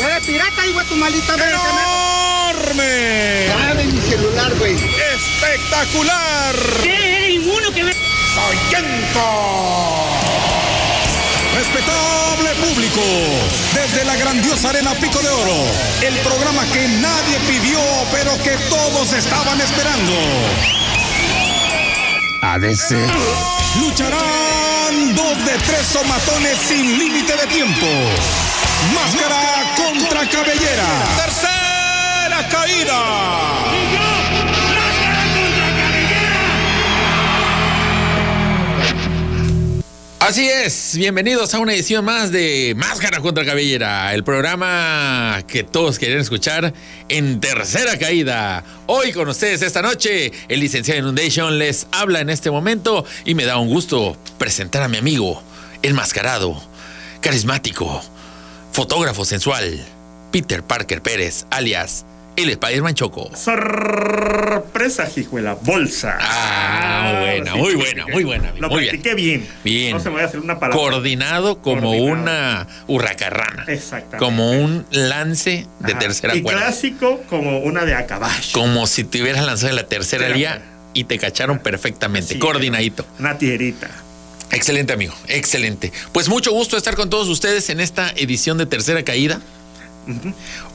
Eres pirata, hijo de tu malita madre. ¡Enorme! Dame mi celular, güey. ¡Espectacular! ¿Qué? ¿Eres inmuno que me... ¡Soyenco! Respetable público, desde la grandiosa Arena Pico de Oro, el programa que nadie pidió, pero que todos estaban esperando. ADC. Lucharán dos de tres somatones sin límite de tiempo. Máscara contra cabellera. Tercera caída. Así es, bienvenidos a una edición más de Máscara contra Cabellera, el programa que todos querían escuchar en tercera caída. Hoy con ustedes esta noche, el licenciado Inundation les habla en este momento y me da un gusto presentar a mi amigo, enmascarado, carismático, fotógrafo sensual, Peter Parker Pérez, alias el Spider-Man Choco. Sorpresa, hijuela, bolsa. Ah, buena, muy buena, muy buena. Lo muy bien. practiqué bien. Bien. No se me voy a hacer una palabra. Coordinado como Coordinado. una hurracarrana. Exactamente. Como un lance de Ajá. tercera Y cuerda. clásico como una de a caballo. Como si te hubieras lanzado en la tercera cuerda. y te cacharon perfectamente. Sí, coordinadito. Una tijerita. Excelente, amigo. Excelente. Pues mucho gusto estar con todos ustedes en esta edición de Tercera Caída.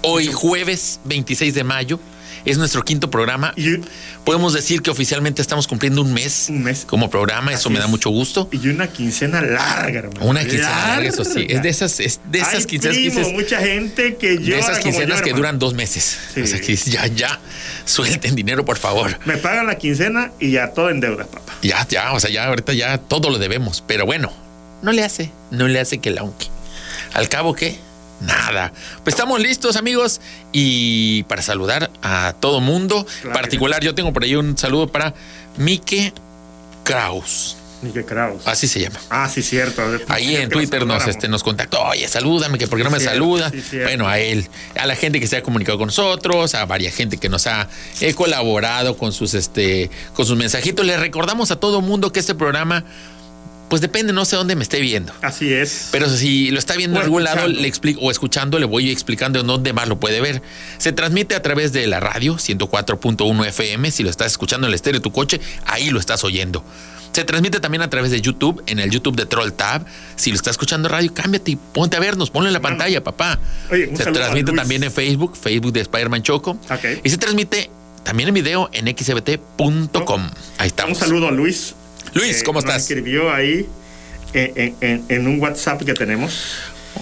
Hoy, jueves 26 de mayo, es nuestro quinto programa. Y, Podemos decir que oficialmente estamos cumpliendo un mes, Un mes. como programa. Eso me da mucho gusto. y una quincena larga, hermano. Una quincena larga, eso sí. Es de esas, es de esas Ay, quincenas primo, dices, mucha gente que de esas quincenas yo, que duran dos meses. Sí. O sea, que ya, ya, suelten dinero, por favor. Me pagan la quincena y ya todo en deuda, papá. Ya, ya, o sea, ya ahorita ya todo lo debemos. Pero bueno, no le hace, no le hace que la aunque. Al cabo, ¿qué? Nada. Pues estamos listos, amigos. Y para saludar a todo mundo, Claro. particular, yo tengo por ahí un saludo para Mike Kraus. Que Kraus. Así se llama. Ah, sí, cierto. Ahí en Twitter nos, este, nos contactó, oye, salúdame, que por qué no me Sí, saluda. sí, bueno, a él, a la gente que se ha comunicado con nosotros, a varias gente que nos ha eh, colaborado con sus, este, con sus mensajitos. Le recordamos a todo mundo que este programa, pues depende, no sé dónde me esté viendo. Así es. Pero si lo está viendo O en algún lado, le explico, o escuchando, le voy explicando en dónde más lo puede ver. Se transmite a través de la radio 104.1 FM. Si lo estás escuchando en el estéreo de tu coche, ahí lo estás oyendo. Se transmite también a través de YouTube, en el YouTube de Troll Tab. Si lo estás escuchando en radio, cámbiate y ponte a vernos, ponlo en la pantalla, papá. Oye, un se transmite también en Facebook, Facebook de Spider-Man Choco. Y se transmite también en video en xbt.com. Ahí Un estamos. saludo a Luis. Luis, ¿cómo nos estás? escribió ahí en, en- en- en un WhatsApp que tenemos.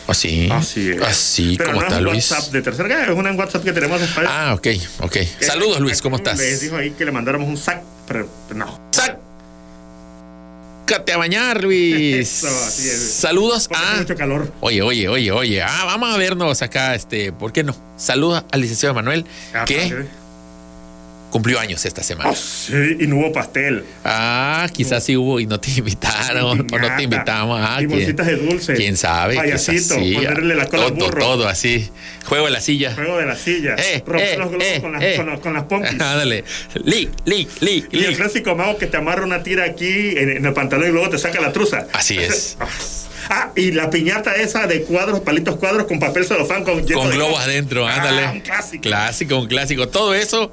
Así. Así es. Así, Pero ¿cómo no está es un Luis? WhatsApp de tercera edad, es un WhatsApp que tenemos de Spider- Ah, ok, ok. que- Saludos, Luis, ¿cómo estás? Les dijo ahí que le mandáramos un sac, pero no. Sácate a bañar, Luis. Eso, así es. Saludos Porque a. mucho calor. Oye, oye, oye, oye. Ah, vamos a vernos acá, este, ¿por qué no? Saluda al licenciado Manuel, Ah, que padre. Cumplió años esta semana. Ah, sí, y no hubo pastel. Ah, quizás sí hubo y no te invitaron, o no te invitamos. Ah, y ¿quién- bolsitas de dulce. ¿Quién sabe? Payasito, sí. ponerle la cola al todo, burro. todo así. Juego de la silla. Juego de la silla. Eh, romper eh, los globos eh, con, las, eh. con, los- con las pompis. Ándale. Li, li, li, Y el clásico mago que te amarra una tira aquí en, en el pantalón y luego te saca la truza. Así es. Ah, y la piñata esa de cuadros, palitos cuadros con papel celofán con, Con globos adentro, Ah, ándale. un clásico. Clásico, un clásico. Todo eso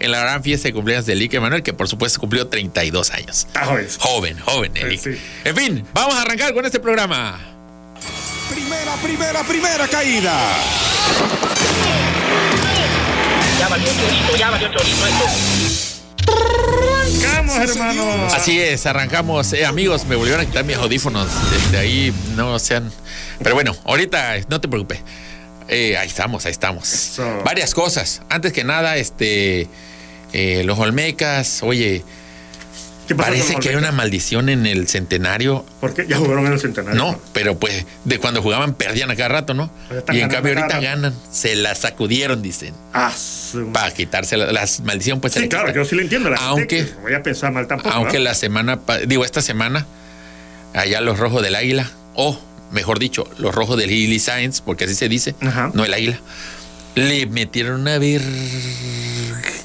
en la gran fiesta de cumpleaños de Lique Manuel, que por supuesto cumplió 32 años. Está joven. Joven, joven, Eric. sí. En fin, vamos a arrancar con este programa. Primera, primera, primera caída. Ya valió chorizo, ya valió chorizo esto. Vamos, hermano. Así es, arrancamos. Eh, amigos, me volvieron a quitar mis audífonos. Desde ahí no sean. Pero bueno, ahorita no te preocupes. Eh, ahí estamos, ahí estamos. Eso. Varias cosas. Antes que nada, este. Eh, los Olmecas, oye, ¿Qué pasó parece que hay una maldición en el centenario. ¿Por qué? Ya jugaron en el centenario. No, pero pues de cuando jugaban perdían a cada rato, ¿no? Pues Y en cambio ahorita ganan. Se la sacudieron, dicen. Ah, su- Para quitarse la, maldición, pues Sí, claro, yo sí lo entiendo. La Aunque- voy a pensar mal tampoco. Aunque ¿no? la semana, digo, esta semana, allá los rojos del águila, o mejor dicho, los rojos del Lily Science, porque así se dice, Ajá. no el águila, le metieron una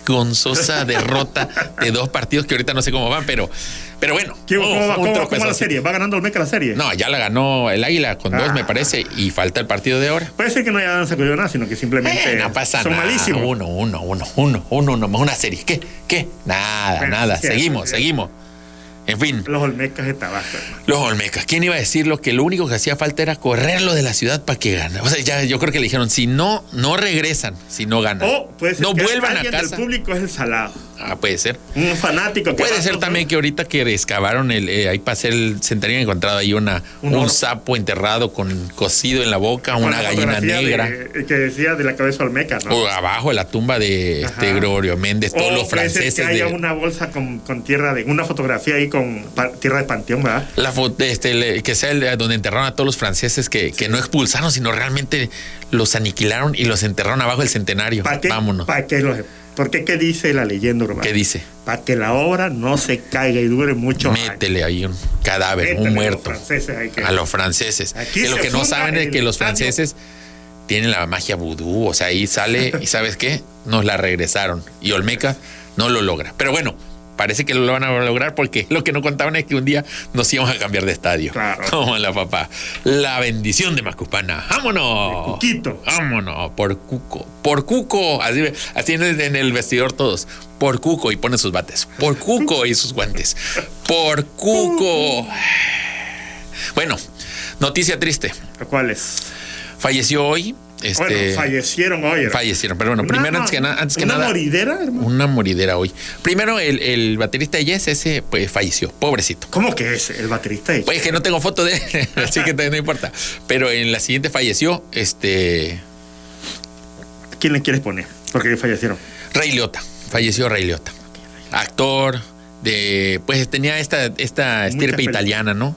vergonzosa derrota de dos partidos que ahorita no sé cómo van, pero, Pero bueno, ¿Qué- ¿Cómo, oh, va, cómo va- cómo la serie? ¿Va ganando Olmeca la serie? No, ya la ganó el Águila con dos, Ah. me parece, y falta el partido de ahora. Puede ser que no hayan sacudido nada, sino que simplemente Eh, no pasa son nada. malísimos. Uno, uno, uno, uno, uno, nomás una serie. ¿Qué? ¿Qué? Nada, Bueno, nada. seguimos, seguimos. En fin, Los Olmecas de Tabasco, hermano. los Olmecas. ¿Quién iba a decirlo? Que lo único que hacía falta era correrlo de la ciudad para que gane. O sea, ya yo creo que le dijeron, si no, no regresan, si no ganan. O puede ser no que vuelvan a casa. del público es el salado. Ah, puede ser. Un fanático que Puede ser también que ahorita que excavaron el, eh, ahí para hacer el centenario encontrado ahí una, Un sapo enterrado con cocido en la boca, con una la gallina negra. de- que decía de la cabeza Olmeca, ¿no? O abajo de la tumba de Ajá. este Gregorio Méndez, todos O los puede ser franceses que haya de, una bolsa con, con tierra de una fotografía ahí con tierra de panteón, ¿verdad? La foto, este, le- que sea el de donde enterraron a todos los franceses que, que no expulsaron, sino realmente los aniquilaron y los enterraron abajo del centenario. ¿Para qué? Vámonos. ¿Para qué los- ¿Por qué? ¿Qué dice la leyenda urbana? ¿Qué dice? Para que la obra no se caiga y dure mucho Métele ahí un cadáver, un muerto. a A los franceses. Aquí que lo que no saben es que los año. franceses tienen la magia vudú. O sea, ahí sale y ¿sabes qué? Nos la regresaron. Y Olmeca no lo logra. Pero bueno. Parece que lo van a lograr porque lo que no contaban es que un día nos íbamos a cambiar de estadio. Claro. Como la papá. La bendición de Macupana. ¡Vámonos! De Cuquito. Vámonos, por Cuco. Por Cuco. Así, así en, el, en el vestidor todos. Por Cuco y pone sus bates. Por Cuco y sus guantes. Por Cuco. Bueno, noticia triste. ¿Cuál es? Falleció hoy. Este, bueno, fallecieron hoy. hermano. fallecieron, pero bueno, Una- primero antes que, na- antes que una nada. moridera, hermano. Una moridera hoy. Primero, el, el baterista de Yes, ese pues falleció, pobrecito. ¿Cómo que es? El baterista. de- Pues es que no tengo foto de él, así que no importa. Pero en la siguiente falleció este ¿Quién le quieres poner? Porque fallecieron. Rey Liotta. Falleció Rey Liotta. Actor de pues tenía esta esta estirpe italiana, ¿no?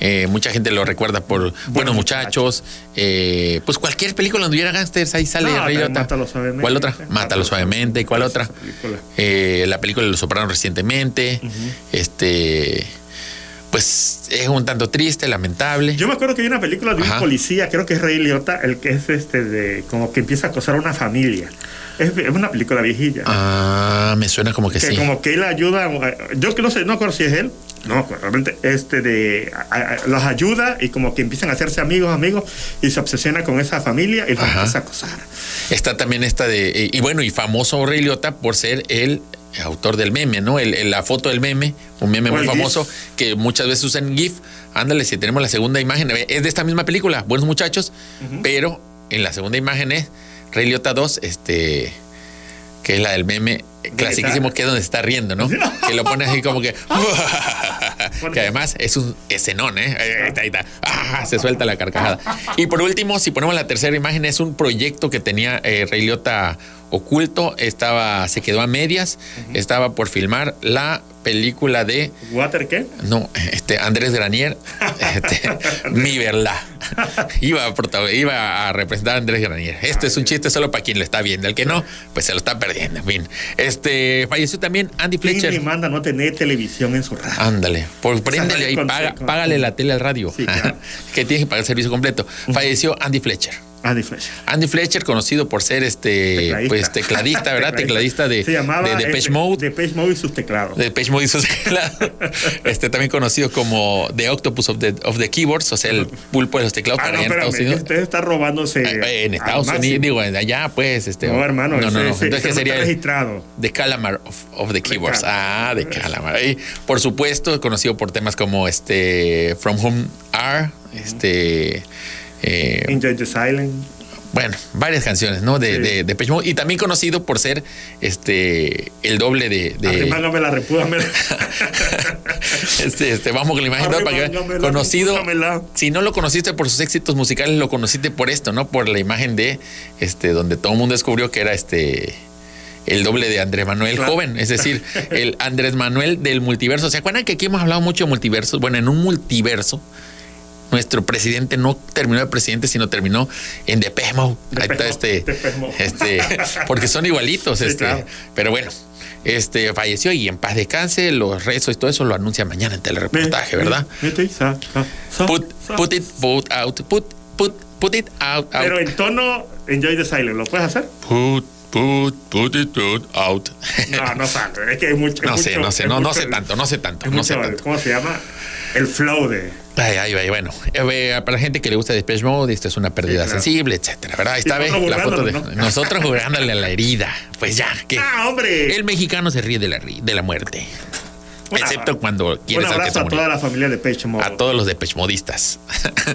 Eh, mucha gente lo recuerda por Buenos Muchachos, eh, pues cualquier película donde hubiera gangsters ahí sale No, Rey. Mátalo suavemente. ¿Cuál otra? Mátalo suavemente, ¿cuál otra? Película. Eh, la película de Los Sopranos recientemente. Este pues es un tanto triste, lamentable. Yo me acuerdo que hay una película de un policía, creo que es Rey Liotta, el que es este de como que empieza a acosar a una familia. Es, es una película viejilla. Ah, me suena como que, que sí. como que él ayuda, a- yo que no sé, no acuerdo si es él, no realmente, este de, a- a- los ayuda y como que empiezan a hacerse amigos, amigos, y se obsesiona con esa familia y los Ajá. empieza a acosar. Está también esta de. Y, y bueno, y famoso Rey Liotta por ser el autor del meme, ¿no? El, el- la foto del meme, un meme muy famoso GIF. que muchas veces usan GIF. Ándale, si tenemos la segunda imagen, eh, es de esta misma película, Buenos Muchachos, pero en la segunda imagen es Rey Liotta 2, este. Que es la del meme clasiquísimo, que es donde está riendo, ¿no? que lo pone así como que. que además es un escenón, ¿eh? Ahí está, ahí está. Ah, se suelta la carcajada. Y por último, si ponemos la tercera imagen, es un proyecto que tenía eh, Rey Liotta oculto. Estaba, se quedó a medias. Estaba por filmar la película de. ¿Water qué? No, este Andrés Granier, este, mi verdad. Iba a, protagon- iba a representar a Andrés Granier. Este es un chiste solo para quien lo está viendo. El que no, pues se lo está perdiendo. En fin. Este falleció también Andy ¿Quién Fletcher. le manda no tener televisión en su radio? Ándale, por préndele paga- con- págale la tele al radio. Sí, claro. que tiene que pagar el servicio completo. Falleció Andy Fletcher. Andy Fletcher. Andy Fletcher, conocido por ser este Tecladista. pues tecladista, ¿verdad? Tecladista de, Se llamaba de Depeche Mode. Depeche Mode y sus teclados. De Depeche Mode y sus teclados. Este, también conocido como The Octopus of the, of the Keyboards, o sea, el pulpo de los teclados ah, para no, allá en Estados Unidos. usted está robándose. Eh, En Estados. Unidos, digo, allá, pues, este. No, hermano, no, no, no. ese- Entonces, ¿qué ese sería? está registrado. The Calamar of, of the Keyboards. Ah, The Calamar. Y, por supuesto, conocido por temas como este From Whom Are, este. Eh, Enjoy the Silence. bueno, varias canciones, ¿no? De, Sí. de, Mode. Y también conocido por ser este el doble de. de Arremángame repúdamela. este, este, vamos con la imagen ¿no? para que la, conocido. repúdamela. Si no lo conociste por sus éxitos musicales, lo conociste por esto, ¿no? Por la imagen de este, donde todo el mundo descubrió que era este el doble de Andrés Manuel Claro. joven, es decir, el Andrés Manuel del multiverso. ¿Se acuerdan que aquí hemos hablado mucho de multiversos? Bueno, en un multiverso, nuestro presidente no terminó de presidente, sino terminó en Depeche Mode. Ahí está este, este, porque son igualitos, Sí, este, claro. pero bueno. Este falleció y en paz descanse, los rezos y todo eso lo anuncia mañana en telereportaje, ¿verdad? Put, put it, put out, put, put, put it out, out. Pero en tono Enjoy the Silence, ¿lo puedes hacer? Put, Put, put it put out. No, no sale. Es que hay mucho. No sé, mucho- no sé, no, no sé tanto, no sé tanto, no sé tanto. ¿Cómo se llama? El flow de. Ay, ay, ay, bueno, eh, para la gente que le gusta Depeche Mode, esto es una pérdida Sí, claro. sensible, etcétera, ¿verdad? Ahí está, Y ve, nosotros la foto de burlándonos, ¿no? nosotros jugándole a la herida. Pues ya, que ¡Ah, hombre! el mexicano se ríe de la, de la muerte. Un Excepto cuando Un quieres que abrazo a toda la familia de Pecho Mode. A todos los Depeche Modistas.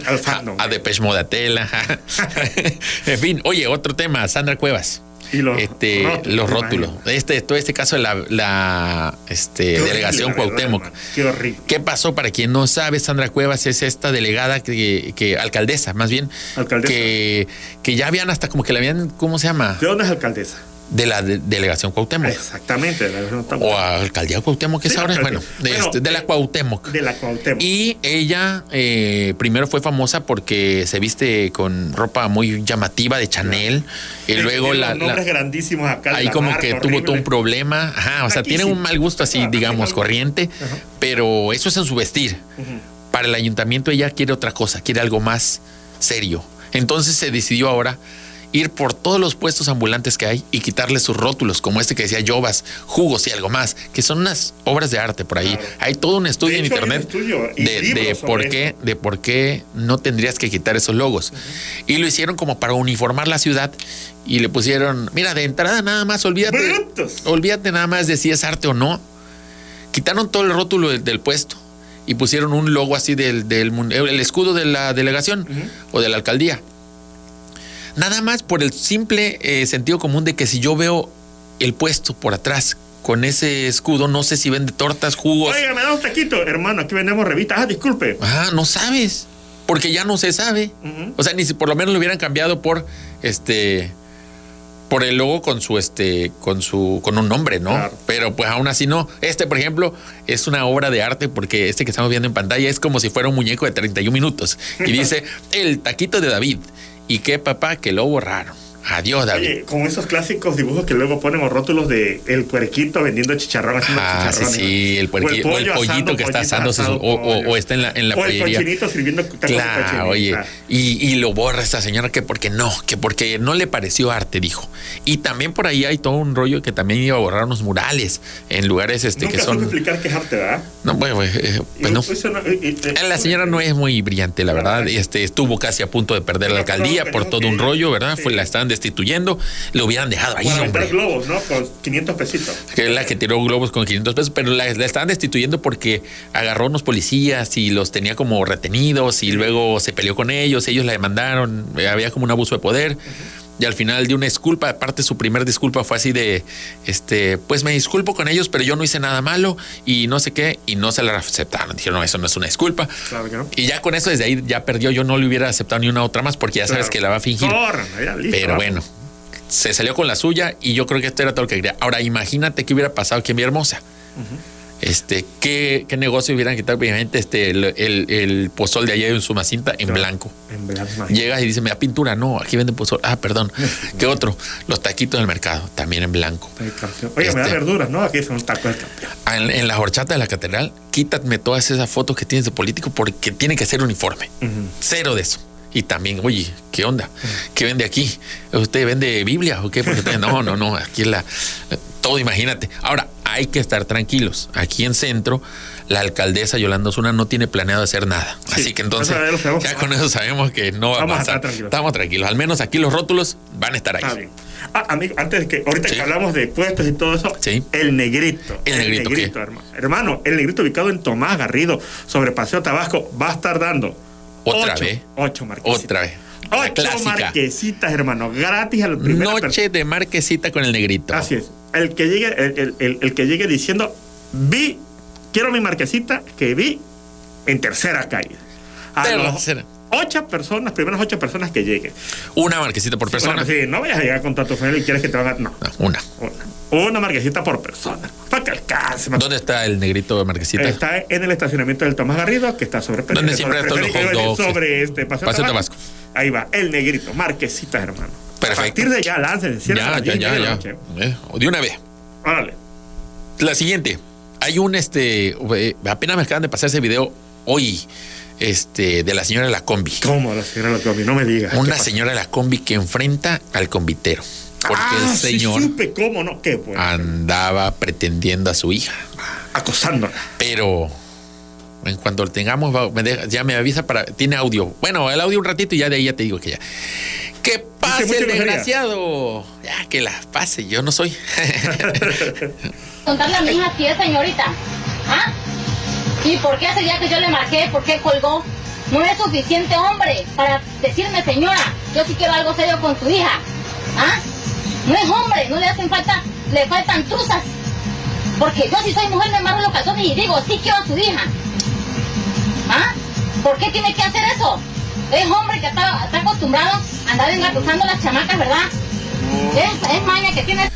Al fandom. A Depeche Modatela. en fin, oye, otro tema, Sandra Cuevas. Y los este, rótulos, los rótulos. Este, todo este caso de la, la este, horrible, delegación la verdad, Cuauhtémoc. Qué horrible. ¿Qué pasó? Para quien no sabe, Sandra Cuevas es esta delegada que, que alcaldesa, más bien, Alcaldesa. que que ya habían hasta como que la habían, ¿cómo se llama? ¿De dónde es alcaldesa? De la de- delegación Cuauhtémoc. Exactamente. de la- O a alcaldía Cuauhtémoc, que es Sí, ahora, alcaldía. bueno, de, Bueno, este, de la eh, Cuauhtémoc. De la Cuauhtémoc. Y ella eh, primero fue famosa porque se viste con ropa muy llamativa de Chanel. Y Es luego la, los nombres la- grandísimos acá. de ahí como marca, que tuvo todo un problema. Ajá, o sea, tiene un mal gusto así, digamos, corriente. Ajá. Pero eso es en su vestir. Para el ayuntamiento ella quiere otra cosa, quiere algo más serio. Entonces se decidió ahora ir por todos los puestos ambulantes que hay y quitarle sus rótulos, como este que decía Yovas, jugos y algo más, que son unas obras de arte por ahí. Hay todo un estudio en internet estudio de, por qué, de por qué no tendrías que quitar esos logos. Y lo hicieron como para uniformar la ciudad y le pusieron, mira, de entrada nada más, olvídate, Brutos. olvídate nada más de si es arte o no. Quitaron todo el rótulo del, del puesto y pusieron un logo así del, del el escudo de la delegación o de la alcaldía. Nada más por el simple eh, sentido común de que si yo veo el puesto por atrás con ese escudo, no sé si vende tortas, jugos. Oiga, me da un taquito. Hermano, aquí vendemos revistas. Ah, disculpe. Ah, no sabes. Porque ya no se sabe. O sea, ni si por lo menos lo hubieran cambiado por este. Por el logo con su este. con su. con un nombre, ¿no? Claro. Pero pues aún así no. Este, por ejemplo, es una obra de arte porque este que estamos viendo en pantalla es como si fuera un muñeco de 31 minutos. Y dice el taquito de David. ¿Y qué papá? Que lo borraron. Adiós, David. Oye, como esos clásicos dibujos que luego ponen o rótulos de el puerquito vendiendo chicharrón haciendo Ah, sí, chicharrones. sí, el, puerqui- o el pollo pollito asando, que está asando asado, o, o- o está en la, en la o el pollería. cochinito sirviendo Claro, oye, y, y lo borra esta señora que porque no, que porque no le pareció arte, dijo. Y también por ahí hay todo un rollo que también iba a borrar unos murales en lugares este Nunca que son. explicar qué es arte, ¿verdad? No, bueno, pues, eh, pues Y no. y- Eh, La señora no es muy brillante, la verdad. Este estuvo casi a punto de perder la alcaldía por todo un rollo, ¿verdad? sí. Fue la estaban destituyendo, lo hubieran dejado ahí, Para hombre. globos, ¿no? Con 500 pesitos. Que es la que tiró globos con 500 pesos, pero la, la estaban destituyendo porque agarró unos policías y los tenía como retenidos y luego se peleó con ellos, ellos la demandaron, había como un abuso de poder. Y al final dio una disculpa, aparte su primer disculpa fue así de, este, pues me disculpo con ellos, pero yo no hice nada malo y no sé qué, y no se la aceptaron. Dijeron, no, eso no es una disculpa. Claro que no. Y ya con eso desde ahí ya perdió, yo no le hubiera aceptado ni una otra más porque ya sabes Claro. que la va a fingir. Corran, ya, listo, Pero vamos. bueno, se salió con la suya y yo creo que esto era todo lo que quería. Ahora, imagínate qué hubiera pasado aquí en Villahermosa. Este, ¿qué, qué negocio hubieran quitado? Obviamente, este, el, el, el pozol de allá en su macinta en blanco. En blanco. Llegas y dices, me da pintura. No, aquí venden pozol. Ah, perdón. ¿Qué otro? Los taquitos del mercado, también en blanco. Oye, me da Este- verduras, ¿no? Aquí son tacos de campeón. Ah, En, en la horchata de la catedral, quítame todas esas fotos que tienes de político porque tiene que ser uniforme. Cero de eso. Y también, oye, ¿qué onda? ¿Qué vende aquí? ¿Usted vende Biblia o qué? Porque no, no, no, aquí es la... Todo, imagínate. Ahora, hay que estar tranquilos. Aquí en Centro, la alcaldesa Yolanda Osuna no tiene planeado hacer nada. Sí, Así que entonces, ya con eso sabemos que no va a Vamos a pasar. estar tranquilos. Estamos tranquilos. Al menos aquí los rótulos van a estar ahí. Está bien. Ah, amigo, antes de que, ahorita Sí. que hablamos de puestos y todo eso, Sí. el negrito. ¿El negrito qué? hermano. Hermano, el negrito ubicado en Tomás Garrido, sobre Paseo Tabasco, va a estar dando. Otra ocho- vez. Ocho marquesitas. Otra vez. Ocho clásica. marquesitas, hermano. Gratis a la primera persona. Noche de marquesita con el negrito. Así es. El que llegue, el, el- que llegue diciendo, vi, quiero mi marquesita que vi en tercera calle. A los. Ocho personas, primeras ocho personas que lleguen. Una marquesita por persona. Sí, no vayas a llegar con familia y quieres que te hagan. No, No, una. una. Una marquesita por persona. Para que alcance. ¿Dónde está el negrito de marquesita? Está en el estacionamiento del Tomás Garrido, que está sobre ¿Dónde siempre sobre, los sobre- hot dogs? sobre este Paseo, Paseo Tabasco. Tabasco. Ahí va, el negrito, marquesitas, hermano. Perfecto. A partir de ya, a Ya, ya, ya, ya. Eh, De una vez. Órale. La siguiente. Hay un este. eh, Apenas me acaban de pasar ese video hoy. Este, de la señora de la combi. ¿Cómo la señora Latomi? No me digas. ¿Qué Una señora de la combi que enfrenta al combitero. Porque Ah, el sí señor supe cómo, ¿no? Qué bueno. andaba pretendiendo a su hija. Acosándola. Pero en cuanto lo tengamos, va- me deja- ya me avisa para. Tiene audio. Bueno, el audio un ratito y ya de ahí ya te digo que ya. ¡Que pase el desgraciado! Ya que las pase, yo no soy. contarle a mi hija si es señorita. ¿Ah? ¿Y por qué hace día que yo le marqué? ¿Por qué colgó? No es suficiente hombre para decirme señora, yo sí quiero algo serio con su hija. ¿Ah? No es hombre, no le hacen falta, le faltan truzas. Porque yo si soy mujer me amarro los calzones y digo, sí quiero a su hija. ¿Ah? ¿Por qué tiene que hacer eso? Es hombre que está, está acostumbrado a andar engatusando las chamacas, ¿verdad? Es, es maña que tiene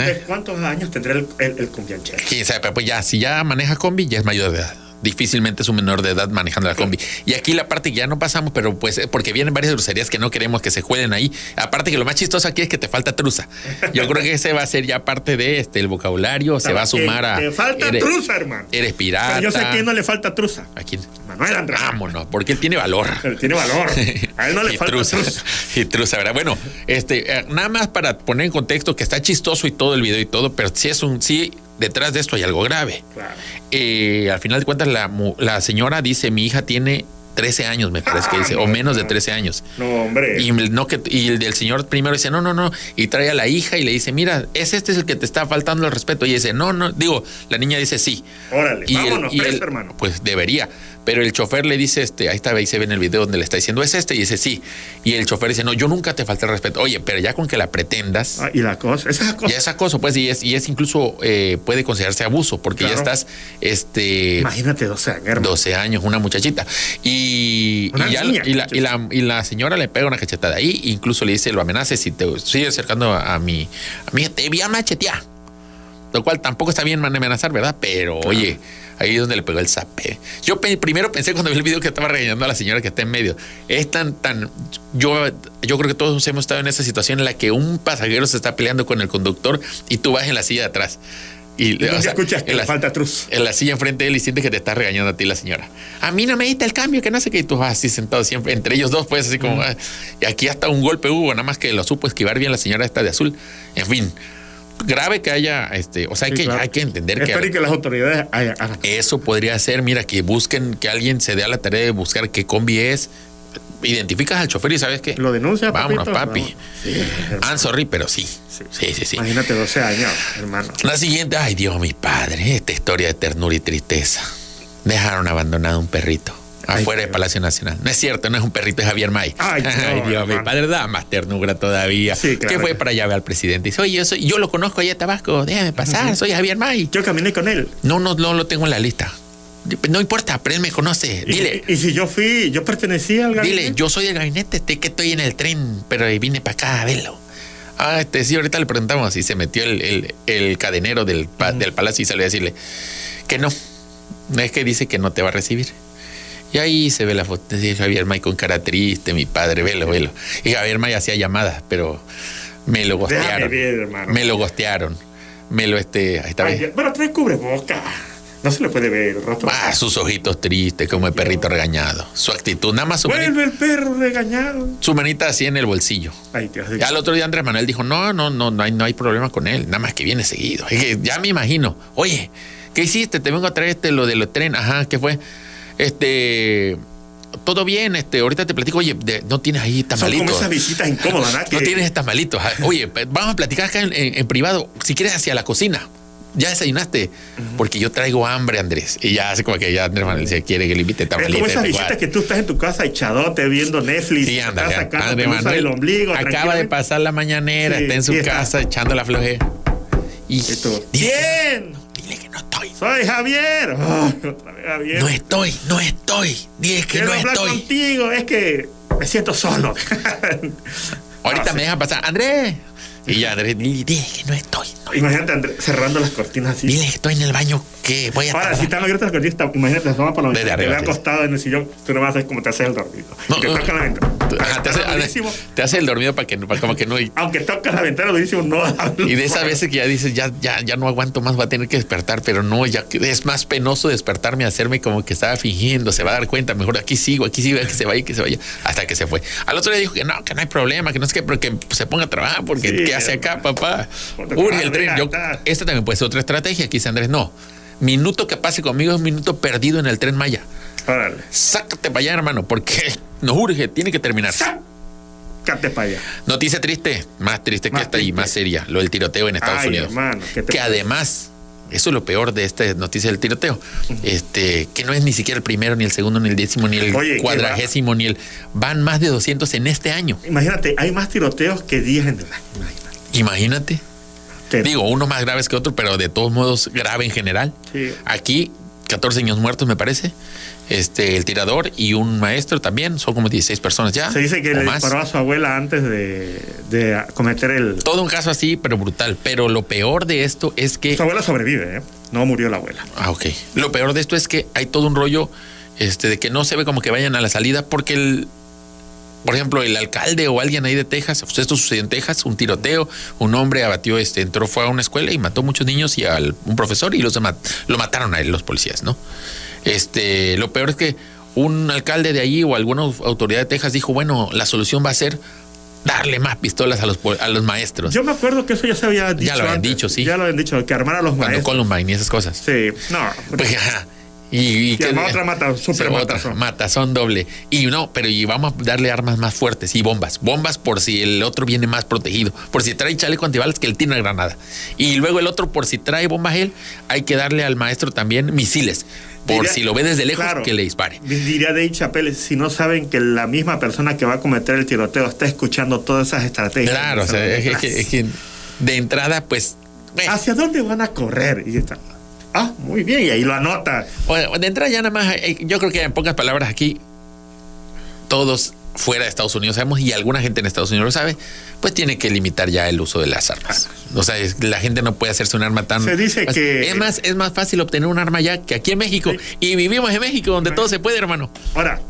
¿Eh? ¿Cuántos años tendrá el, el, el cumbianchero? Quién sabe, pero pues ya, si ya maneja combi, ya es mayor de edad. Difícilmente es un menor de edad manejando la combi. Y aquí la parte que ya no pasamos, pero pues eh, porque vienen varias groserías que no queremos que se jueguen ahí. Aparte que lo más chistoso aquí es que te falta truza. Yo creo que ese va a ser ya parte de este el vocabulario, se va a sumar a. Te falta eres- truza, hermano. Eres pirata. Yo sé a quién no le falta truza. ¿A quién? Manuel Andrés. Vámonos, porque él tiene valor. Él tiene valor. A él no le Y falta truza, truza. Y truza, ¿verdad? Bueno, este, eh, nada más para poner en contexto que está chistoso y todo el video y todo, pero sí es un, sí, detrás de esto hay algo grave. Claro. Eh, al final de cuentas, la, la señora dice, mi hija tiene 13 años, me parece que Ah, dice, no, o menos de no. 13 años. No, hombre. Y, no que, y el del señor primero dice, no, no, no, y trae a la hija y le dice, mira, es este es el que te está faltando el respeto. Y dice, no, no, digo, la niña dice sí. Órale, Y el- vámonos, y preso, el- hermano. Pues debería. Pero el chofer le dice, este, ahí está, ahí se ve en el video donde le está diciendo, es este, y dice sí. Y el chofer dice, no, yo nunca te falté el respeto. Oye, pero ya con que la pretendas, Ah, y la cosa, esa cosa. ya es acoso, pues, y es, y es incluso eh, puede considerarse abuso, porque ya estás, este. Imagínate 12 años, hermano. 12 años, una muchachita. Y, Y ya- y la, la, y la señora le pega una cachetada ahí, incluso le dice, lo amenace si te sigue acercando a, mi, a mi, te voy a machetear. Lo cual tampoco está bien amenazar, ¿verdad? Pero oye, ahí es donde le pegó el zape. Yo primero pensé cuando vi el video que estaba regañando a la señora que está en medio. Es tan, tan. Yo, yo creo que todos hemos estado en esa situación en la que un pasajero se está peleando con el conductor y tú vas en la silla de atrás. Y, Y o sea, escuchas que le falta truz. en la silla enfrente de él y siente que te está regañando a ti la señora. A mí no me diste el cambio, que no sé qué. Y tú vas así sentado siempre, entre ellos dos, pues así como. ah, Y aquí hasta un golpe hubo, nada más que lo supo esquivar bien la señora esta de azul. En fin, grave que haya, este, o sea, hay, que, claro. hay que entender que. Espero que las autoridades. Eso podría ser, mira, que busquen, que alguien se dé a la tarea de buscar qué combi es. Identificas al chofer y sabes que. ¿Lo denuncia, Vámonos, papi. Vamos. Sí, hermano. I'm sorry, pero sí. Sí, sí, sí. Imagínate 12 años, hermano. La siguiente, ay Dios, mi padre, esta historia de ternura y tristeza. Dejaron abandonado un perrito Ay, afuera del. Palacio Nacional. No es cierto, no es un perrito, es Javier May. Ay, Dios, Dios, mi padre da más ternura todavía. Sí, claro. ¿Qué fue para allá ver al presidente? Dice, oye, yo, soy- yo lo conozco allá en Tabasco, déjame pasar, soy Javier May. Yo caminé con él. No, no, no lo tengo en la lista. No importa, pero él me conoce. Y- Dile, Y, y si yo fui, yo pertenecía al gabinete. Dile, yo soy del gabinete, este, que estoy en el tren, pero vine para acá a verlo. Ah, este sí, ahorita le preguntamos si se metió el, el- el cadenero del, pa- del palacio y salió a decirle que no. No es que dice que no te va a recibir. Y ahí se ve la foto de Javier May con cara triste, mi padre, velo, velo. Y Javier May hacía llamadas, pero me lo gostearon. Me lo gostearon. Me lo este. Ahí está. Ay, pero trae cubreboca. No se le puede ver el rostro. Ah, sus ojitos tristes, como el perrito regañado. Su actitud, nada más su manita, Vuelve el perro regañado. su manita así en el bolsillo. Ay, Dios. Ya al otro día Andrés Manuel dijo, no, no, no, no hay, no hay problema con él, nada más que viene seguido. Es que ya me imagino, oye, ¿qué hiciste? Te vengo a traer este, lo de los trenes, ajá, ¿qué fue? Este, todo bien, este, ahorita te platico, oye, de- no tienes ahí Son tamalitos. como esas visitas incómodas. No Que- tienes tamalitos. ah, Oye, vamos a platicar acá en, en- en privado, si quieres hacia la cocina. Ya desayunaste, porque yo traigo hambre, Andrés. Y ya hace como que ya Andrés Manuel se quiere que le invite Es tamalitos. como esas visitas que tú estás en tu casa echadote viendo Netflix. Sí, estás ándale. sacando Andrés Manuel del ombligo. acaba de pasar la mañanera, Sí, está en su está- casa echando la flojera. Y, tú, dile, ¡Bien! dile que no estoy. Soy Javier. Otra vez Javier. No estoy, no estoy. Dile que Quiero no hablar estoy. contigo. Es que me siento solo. Ahorita No, me deja pasar. Andrés. Y ya, Andrés, dile, que no estoy. no. Imagínate Andrés, cerrando las cortinas así. Dile que estoy en el baño, que voy a Ahora, tardar. si están abiertas las cortinas, imagínate, toma por la ventana, te arriba, ve sí. acostado en el sillón, tú no vas a ver cómo te haces el dormido. No, y te no. tocan la ventana. Ajá, te, hace, durísimo. te hace el dormido para que, para como que no. Y, Aunque tocas la ventana durísimo, no hablo. y de esas veces que ya dices, ya, ya, ya no aguanto más, voy a tener que despertar, pero no, ya es más penoso despertarme, hacerme como que estaba fingiendo, se va a dar cuenta, mejor aquí sigo, aquí sigo, que se vaya, que se vaya, hasta que se fue. Al otro día dijo que no, que no hay problema, que no es que, pero que se ponga a trabajar, porque Sí, ¿qué hace acá, papá? Urge el tren. Yo, esta también puede ser otra estrategia, quizá Andrés, no. Minuto que pase conmigo es un minuto perdido en el tren Maya. Órale. Sácate para allá, hermano, porque nos urge, tiene que terminar. Sácate para allá. Noticia triste, más triste que esta y triste. más seria, lo del tiroteo en Estados Ay, Unidos. hermano, ¿qué te que pasa? además, eso es lo peor de esta noticia del tiroteo, este, que no es ni siquiera el primero, ni el segundo, ni el décimo, ni el Oye, ¿qué cuadragésimo, ni el... Van más de 200 en este año. Imagínate, hay más tiroteos que días en el año. Imagínate. Imagínate. Te- Digo, uno más graves que otro, pero de todos modos grave en general. Sí. Aquí, 14 niños muertos, me parece. Este, el tirador y un maestro también, son como 16 personas ya. Se dice que le más. disparó a su abuela antes de, de cometer el. Todo un caso así, pero brutal. Pero lo peor de esto es que Su abuela sobrevive, ¿eh? No murió la abuela. Ah, ok. Lo peor de esto es que hay todo un rollo este, de que no se ve como que vayan a la salida porque el, por ejemplo, el alcalde o alguien ahí de Texas, pues esto sucedió en Texas, un tiroteo, un hombre abatió, este, entró, fue a una escuela y mató muchos niños y a un profesor y los lo mataron a él, los policías, ¿no? Este, lo peor es que un alcalde de allí o alguna autoridad de Texas dijo, bueno, la solución va a ser darle más pistolas a los, a los maestros. Yo me acuerdo que eso ya se había dicho. lo habían antes. dicho, sí. Ya lo habían dicho, que armar a los cuando maestros. Columbine y esas cosas. Sí, no. Pues, ajá. Y, y armar otra mata, super matazón. matazón doble. Y no, pero y vamos a darle armas más fuertes y bombas. Bombas por si el otro viene más protegido. Por si trae chaleco antibalas que él tiene granada. Y luego el otro, por si trae bombas él, hay que darle al maestro también misiles. Por Diría- si lo ve desde lejos, claro, que le dispare. Diría Dave Chappelle, si no saben que la misma persona que va a cometer el tiroteo está escuchando todas esas estrategias. Claro, o sea, es, que- es que, de entrada, pues. bueno, ¿Hacia dónde van a correr? Y está. Ah, muy bien, y ahí lo anota. O- de entrada ya nada más, eh, yo creo que en pocas palabras aquí, todos fuera de Estados Unidos sabemos, y alguna gente en Estados Unidos lo sabe, pues tiene que limitar ya el uso de las armas. O sea, es- la gente no puede hacerse un arma tan... Se dice que- Es más, es más fácil obtener un arma ya que aquí en México. Y vivimos en México, donde todo se puede, hermano. Ahora,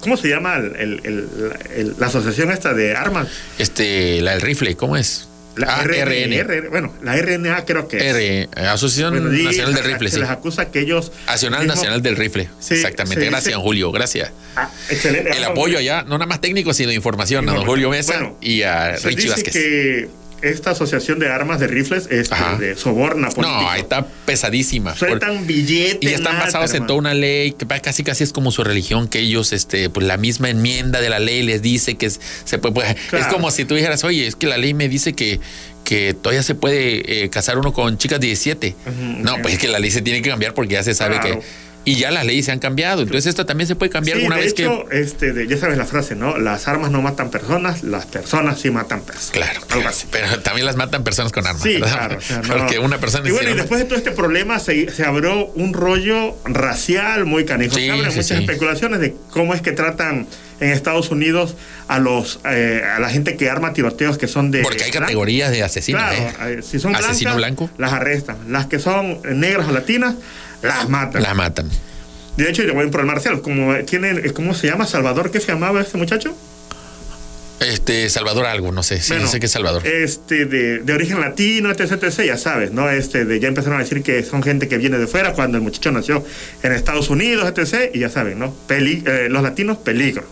¿cómo se llama el- el- el- el- la asociación esta de armas? Este, la del rifle, ¿cómo es? La Ah, RN, RN. Bueno, la RNA creo que es. R, Asociación Bueno, Nacional del Rifle, se sí. les acusa que ellos. Nacional mismo- Nacional del Rifle. Sí, Exactamente. Gracias, dice- Julio. Gracias. Ah, excelente. El Ah, apoyo allá, no nada más técnico, sino información, a don Julio Mesa Bueno, y a Richie Vázquez. que esta asociación de armas de rifles este, de soborna. No, ahí está pesadísima. Sueltan billetes. y están nada, basados en toda una ley que casi casi es como su religión que ellos este pues la misma enmienda de la ley les dice que se puede, puede- es como si tú dijeras oye es que la ley me dice que que todavía se puede eh, casar uno con chicas de 17 Ujú, no pues es que la ley se tiene que cambiar porque ya se sabe Claro. que y ya las leyes se han cambiado entonces esta también se puede cambiar Sí, una de vez hecho, que este, de- ya sabes la frase, ¿no? Las armas no matan personas, las personas sí matan personas. claro, Algo así. pero también las matan personas con armas Sí, ¿verdad? claro. o sea, no- porque una persona Y bueno, y después de todo este problema se, se abrió un rollo racial muy canijo. Sí, se abren sí, muchas especulaciones de cómo es que tratan en Estados Unidos a los eh, a la gente que arma tiroteos que son de porque hay categorías de asesinos Claro, ¿eh? eh, si son blancas, asesino blanco las arrestan. Las que son negras o latinas, las matan. las matan De hecho, llegó un problema racial. Como, ¿quién es- ¿Cómo se llama? ¿Salvador? ¿Qué se llamaba este muchacho? Este, Salvador algo, no sé. Sí, Bueno, yo sé que es Salvador. Este, de, de origen latino, etc, etc, ya sabes, ¿no? Este, de, ya empezaron a decir que son gente que viene de fuera cuando el muchacho nació en Estados Unidos, etc, y ya saben, ¿no? Peli- eh, los latinos, peligro.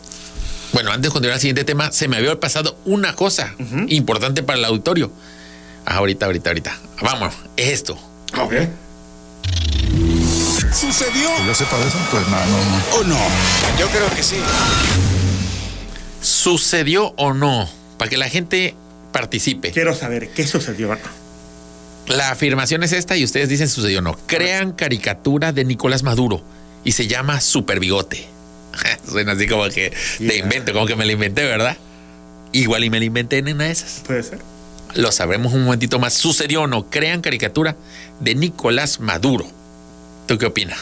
Bueno, antes de continuar al siguiente tema, se me había pasado una cosa importante para el auditorio. Ah, ahorita, ahorita, ahorita. Vamos, es esto. Ok. ¿Sucedió Que yo sepa de eso, pues nada, no, no. o no? Yo creo que sí. ¿Sucedió o no? Para que la gente participe. Quiero saber qué sucedió. La afirmación es esta y ustedes dicen sucedió o no. Crean caricatura de Nicolás Maduro y se llama Super Bigote. Suena así como que Ya. invento, como que me la inventé, ¿verdad? Igual y me la inventé en una de esas. Puede ser. Lo sabremos un momentito más. ¿Sucedió o no? Crean caricatura de Nicolás Maduro. ¿Tú qué opinas?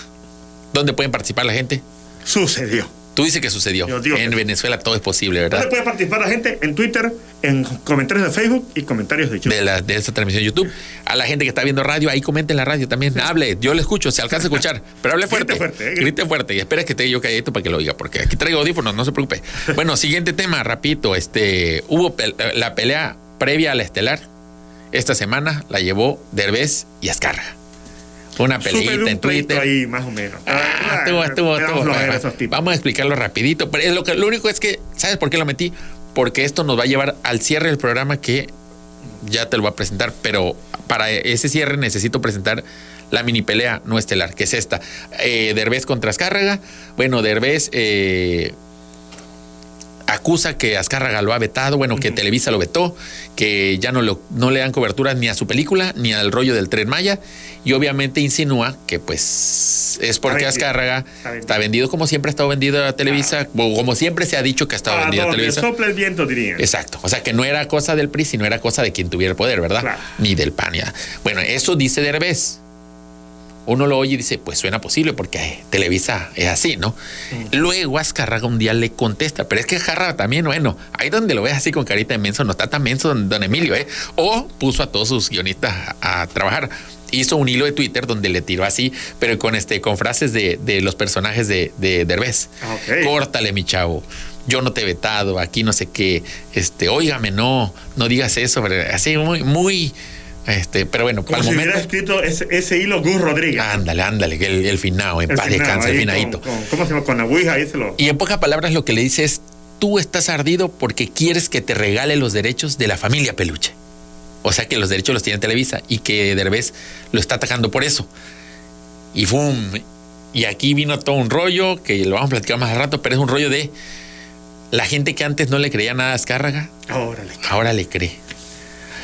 ¿Dónde pueden participar la gente? Sucedió. Tú dices que sucedió. Yo digo en que. Venezuela todo es posible, ¿Dónde ¿verdad? puede participar la gente? En Twitter, en comentarios de Facebook y comentarios de YouTube. De, la, de esta transmisión de YouTube. A la gente que está viendo radio, ahí comenten la radio también. Hable, yo le escucho, se alcanza a escuchar. Pero hable fuerte. Grite fuerte, eh, Grite fuerte. Y espera que esté yo calladito para que lo oiga, porque aquí traigo audífonos, no se preocupe. Bueno, siguiente tema, rapidito. Este, hubo pel- la pelea previa a la estelar. Esta semana la llevó Derbez y Azcárraga. Una peleita un en Twitter. ahí, más o menos. Ah, estuvo, estuvo, Bueno. Vamos a explicarlo rapidito. Pero es lo, que, lo único es que, ¿sabes por qué lo metí? Porque esto nos va a llevar al cierre del programa que ya te lo voy a presentar. Pero para ese cierre necesito presentar la mini pelea no estelar, que es esta. Eh, Derbez contra Azcárraga. Bueno, Derbez eh, acusa que Azcárraga lo ha vetado, bueno, que Televisa lo vetó, que ya no, lo- no le dan cobertura ni a su película ni al rollo del Tren Maya y obviamente insinúa que pues es porque vendido. Azcárraga Está vendido. está vendido como siempre ha estado vendido a Televisa, o como siempre se ha dicho que ha estado A vendido a Televisa. sopla el viento, dirían. Exacto. O sea, que no era cosa del PRI, sino era cosa de quien tuviera el poder, ¿verdad? Claro. Ni del PAN. ya. Bueno, eso dice Derbez. Uno lo oye y dice, pues suena posible porque Televisa es así, ¿no? Luego Azcárraga un día le contesta, pero es que Jarra también, bueno, ahí donde lo ves así con carita de menso, no está tan menso don, don Emilio, ¿eh? O puso a todos sus guionistas a, a trabajar. Hizo un hilo de Twitter donde le tiró así, pero con este, con frases de, de los personajes de, de Derbez. Ah, ok. Córtale, mi chavo. Yo no te he vetado, aquí no sé qué. Este, óigame, no, no digas eso, pero así muy, muy, este, pero bueno, Como para el si momento. hubiera escrito ese, ese hilo Gus Rodríguez. Ándale, ándale, que el, el finado, en El paz finado, el finadito. con- con- ¿Cómo se llama? Con la Ouija, ahí se lo. Y en pocas palabras lo que le dice es, tú estás ardido porque quieres que te regale los derechos de la familia Peluche. O sea que los derechos los tiene Televisa y que Derbez lo está atacando por eso. Y ¡fum! Y aquí vino todo un rollo que lo vamos a platicar más al rato, pero es un rollo de la gente que antes no le creía nada a Azcárraga, Órale. ahora le cree.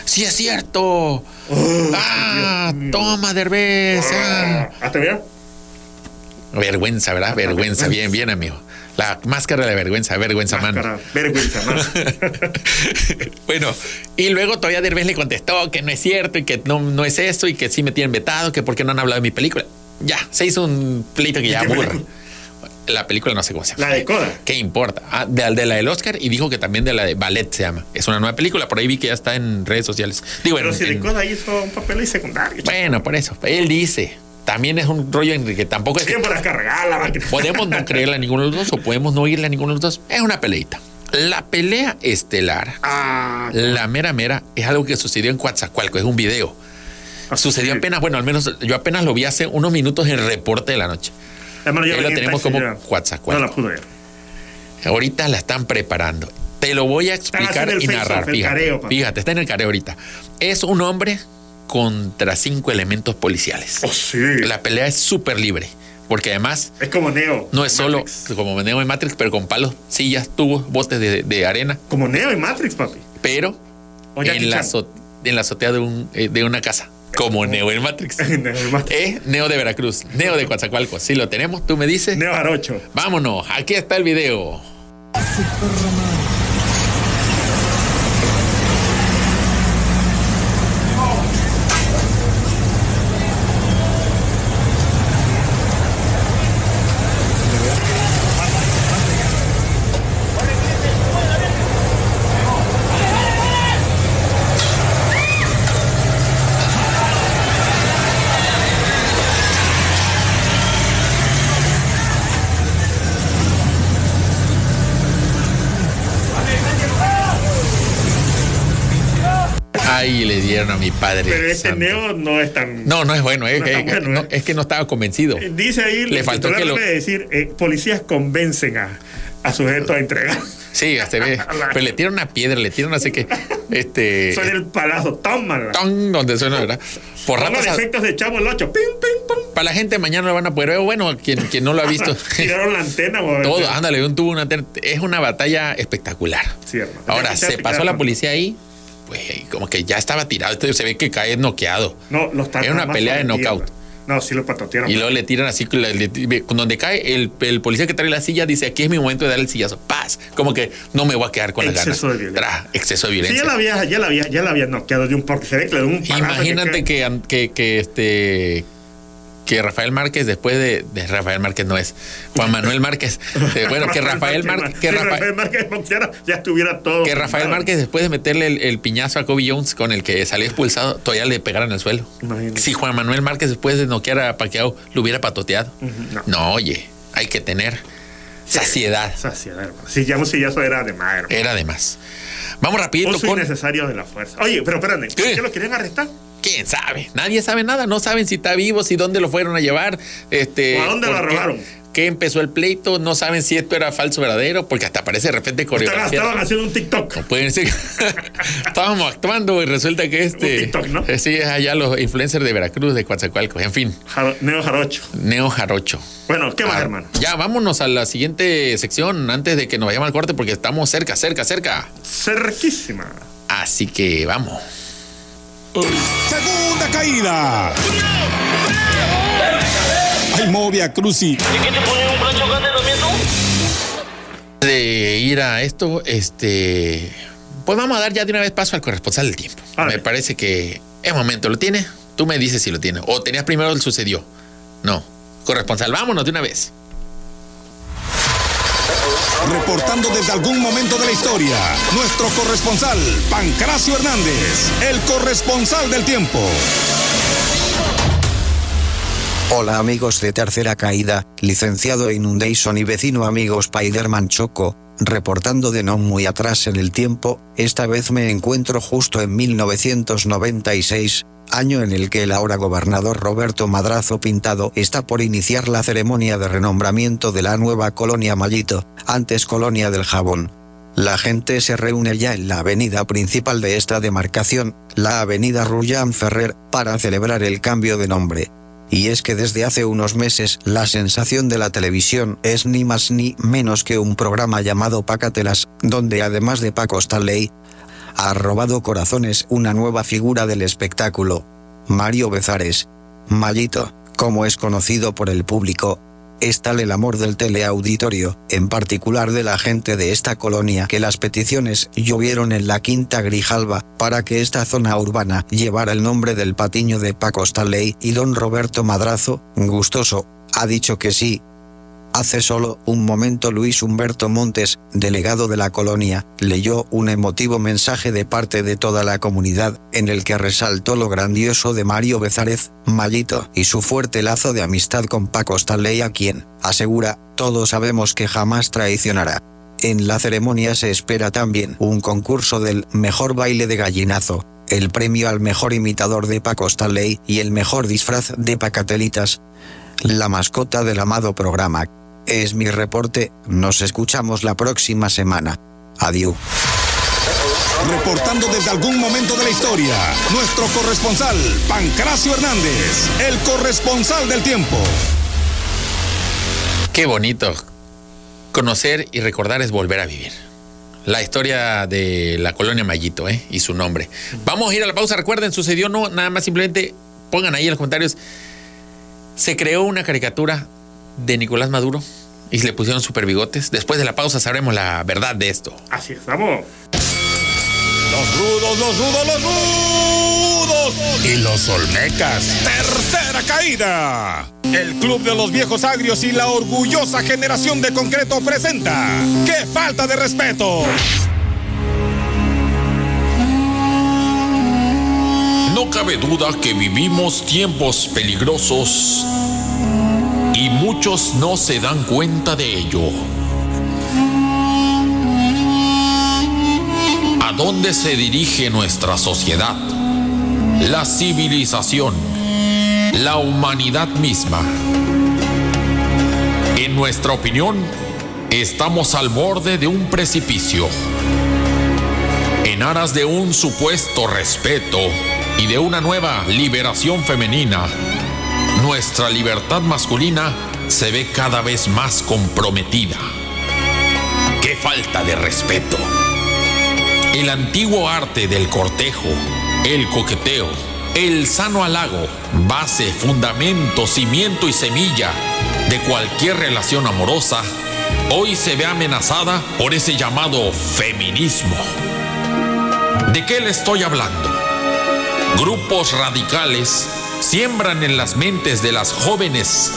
¡Sí es cierto! ¡Ah! ¡Toma, Derbez! ah". Ah, ¿te veo? Vergüenza, ¿verdad? Vergüenza, bien, bien, amigo. La máscara de la vergüenza, vergüenza, mano. Vergüenza, más. bueno, y luego todavía Derbez le contestó que no es cierto y que no, no es eso y que sí me tienen vetado, que por qué no han hablado de mi película. Ya, se hizo un pleito que ya aburre. La película no sé cómo se llama. La de Coda. ¿Qué importa? Ah, de, de la del Oscar y dijo que también de la de Ballet se llama. Es una nueva película, por ahí vi que ya está en redes sociales. Digo, Pero en- si de en- Coda hizo un papel ahí secundario. bueno, por eso. Él dice, también es un rollo en que tampoco es que la máquina. Podemos no creerle a ninguno de los dos o podemos no irle a ninguno de los dos. Es una peleita. La pelea estelar, Ah, la mera mera, es algo que sucedió en Coatzacoalco, es un video. Sucedió sí. apenas, bueno, al menos yo apenas lo vi hace unos minutos en el reporte de la noche. Yo Ahí lo tenemos como. Coatzacoalco. No la pude ver. Ahorita la están preparando. Te lo voy a explicar y narrar. Fíjate, careo, fíjate, está en el careo ahorita. Es un hombre contra cinco elementos policiales. Oh, sí. La pelea es súper libre, porque además Es como Neo. No es solo Matrix. como Neo y Matrix, pero con palos, sillas, tubos, botes de, de arena, Como Neo y Matrix, papi. pero en la, en la azotea de, un, eh, de una casa, como Neo y Matrix. Neo Matrix. Es Neo de Veracruz, Neo de Coatzacoalcos. Si lo tenemos, tú me dices. Neo Jarocho. Vámonos, aquí está el video. Padre. Pero este santo. Neo no es tan. No, no es bueno, es, No que, está bueno, no, ¿eh? es que no estaba convencido. Eh, Dice ahí, Le faltó que lo- decir, eh, policías convencen a, a sujeto a entregar. Sí, se ve. Pero le tiran una piedra, le tiran así que. Este. Suena el palazo, tómala. ton, donde suena, ¿verdad? Por ratos. a- efectos de Chavo el 8. Pim, pim, pum. Para la gente mañana lo van a poder ver. Bueno, quien, quien no lo ha visto. Tiraron la antena. güey. Todo, ándale, un tubo, una antena. Es una batalla espectacular. Hermano. Ahora, se pasó la policía ahí, pues como que ya estaba tirado. Entonces se ve que cae noqueado. No, los Es una pelea de knockout. No, sí lo patotearon. Y luego le tiran así, le- le- con donde cae, el, el policía que trae la silla dice, aquí es mi momento de dar el sillazo. Paz. Como que no me voy a quedar con las ganas. Exceso de violencia. Tra, exceso de Sí, violencia. ya la había, ya la había, ya la había noqueado de un porque se ve que le dio un Imagínate que, que, que, que, este que Rafael Márquez después de, de Rafael Márquez no es Juan Manuel Márquez eh, bueno que Rafael Márquez que Si Rafa- Rafael Márquez boxeara, ya estuviera todo. que Rafael pintado. Márquez después de meterle el, el piñazo a Kobe Jones con el que salió expulsado todavía le pegaran al suelo Imagínate. si Juan Manuel Márquez después de noquear a Pacquiao lo hubiera patoteado no. no oye hay que tener saciedad Saciedad, hermano. Si ya un sillazo era de más, hermano. era de más vamos rapidito Uso con innecesario de la fuerza. Oye, pero espérate, ¿Qué? ¿qué lo querían arrestar? Quién sabe nadie sabe nada no saben si está vivo si dónde lo fueron a llevar este ¿O a dónde lo robaron? qué empezó el pleito no saben si esto era falso o verdadero porque hasta parece de repente coreografía estaban haciendo un TikTok. Pueden ser. Estábamos actuando y resulta que este. Un TikTok, ¿no? eh, Sí, es allá los influencers de Veracruz, de Coatzacoalcos. En fin, Jaro- Neo Jarocho. Neo Jarocho. Bueno, ¿qué más, Ah, hermano? Ya, vámonos a la siguiente sección antes de que nos vayamos al corte porque estamos cerca, cerca, cerca. Cerquísima. Así que vamos. Segunda caída. Ay, Movia Cruci. De ir a esto, este. Pues vamos a dar ya de una vez paso al corresponsal del tiempo. Me parece que es momento. ¿Lo tiene? Tú me dices si lo tiene. O tenías primero el sucedió. No. Corresponsal, vámonos de una vez. Reportando desde algún momento de la historia, nuestro corresponsal, Pancracio Hernández, el corresponsal del tiempo. Hola amigos de Tercera Caída, licenciado Inundation y vecino amigo Spider-Man Choco, reportando de no muy atrás en el tiempo, esta vez me encuentro justo en 1996, año en el que el ahora gobernador Roberto Madrazo Pintado está por iniciar la ceremonia de renombramiento de la nueva colonia Mallito, antes colonia del Jabón. La gente se reúne ya en la avenida principal de esta demarcación, la avenida Rullán Ferrer, para celebrar el cambio de nombre. Y es que desde hace unos meses la sensación de la televisión es ni más ni menos que un programa llamado Pácatelas, donde además de Paco Stanley, ha robado corazones una nueva figura del espectáculo, Mario Bezares. Mallito, como es conocido por el público, es tal el amor del teleauditorio, en particular de la gente de esta colonia, que las peticiones llovieron en la Quinta Grijalva para que esta zona urbana llevara el nombre del patiño de Paco Stanley y don Roberto Madrazo, gustoso, ha dicho que sí. Hace solo un momento Luis Humberto Montes, delegado de la colonia, leyó un emotivo mensaje de parte de toda la comunidad, en el que resaltó lo grandioso de Mario Bezárez, Mallito, y su fuerte lazo de amistad con Paco Stanley a quien, asegura, todos sabemos que jamás traicionará. En la ceremonia se espera también un concurso del mejor baile de gallinazo, el premio al mejor imitador de Paco Stanley y el mejor disfraz de Pacatelitas, la mascota del amado programa. Es mi reporte, nos escuchamos la próxima semana. Adiós. Reportando desde algún momento de la historia, nuestro corresponsal, Pancracio Hernández, el corresponsal del tiempo. Qué bonito. Conocer y recordar es volver a vivir. La historia de la colonia Mayito, ¿eh? Y su nombre. Vamos a ir a la pausa. Recuerden, sucedió no, nada más simplemente pongan ahí en los comentarios. Se creó una caricatura de Nicolás Maduro y le pusieron super bigotes. Después de la pausa sabremos la verdad de esto. Así es, vamos. Los rudos, los rudos, los rudos. Y los olmecas. Tercera caída. El Club de los Viejos Agrios y la orgullosa generación de concreto presenta. ¡Qué falta de respeto! No cabe duda que vivimos tiempos peligrosos y muchos no se dan cuenta de ello. ¿A dónde se dirige nuestra sociedad? La civilización, la humanidad misma. En nuestra opinión, estamos al borde de un precipicio. En aras de un supuesto respeto y de una nueva liberación femenina, nuestra libertad masculina se ve cada vez más comprometida. ¡Qué falta de respeto! El antiguo arte del cortejo, el coqueteo, el sano halago, base, fundamento, cimiento y semilla de cualquier relación amorosa, hoy se ve amenazada por ese llamado feminismo. ¿De qué le estoy hablando? Grupos radicales siembran en las mentes de las jóvenes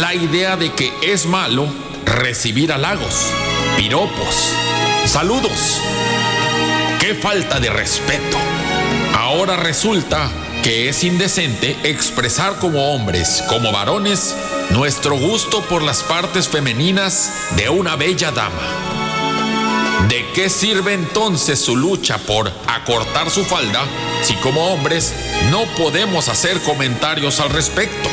la idea de que es malo recibir halagos, piropos, saludos. ¡Qué falta de respeto! Ahora resulta que es indecente expresar como hombres, como varones, nuestro gusto por las partes femeninas de una bella dama. ¿De qué sirve entonces su lucha por acortar su falda si como hombres no podemos hacer comentarios al respecto?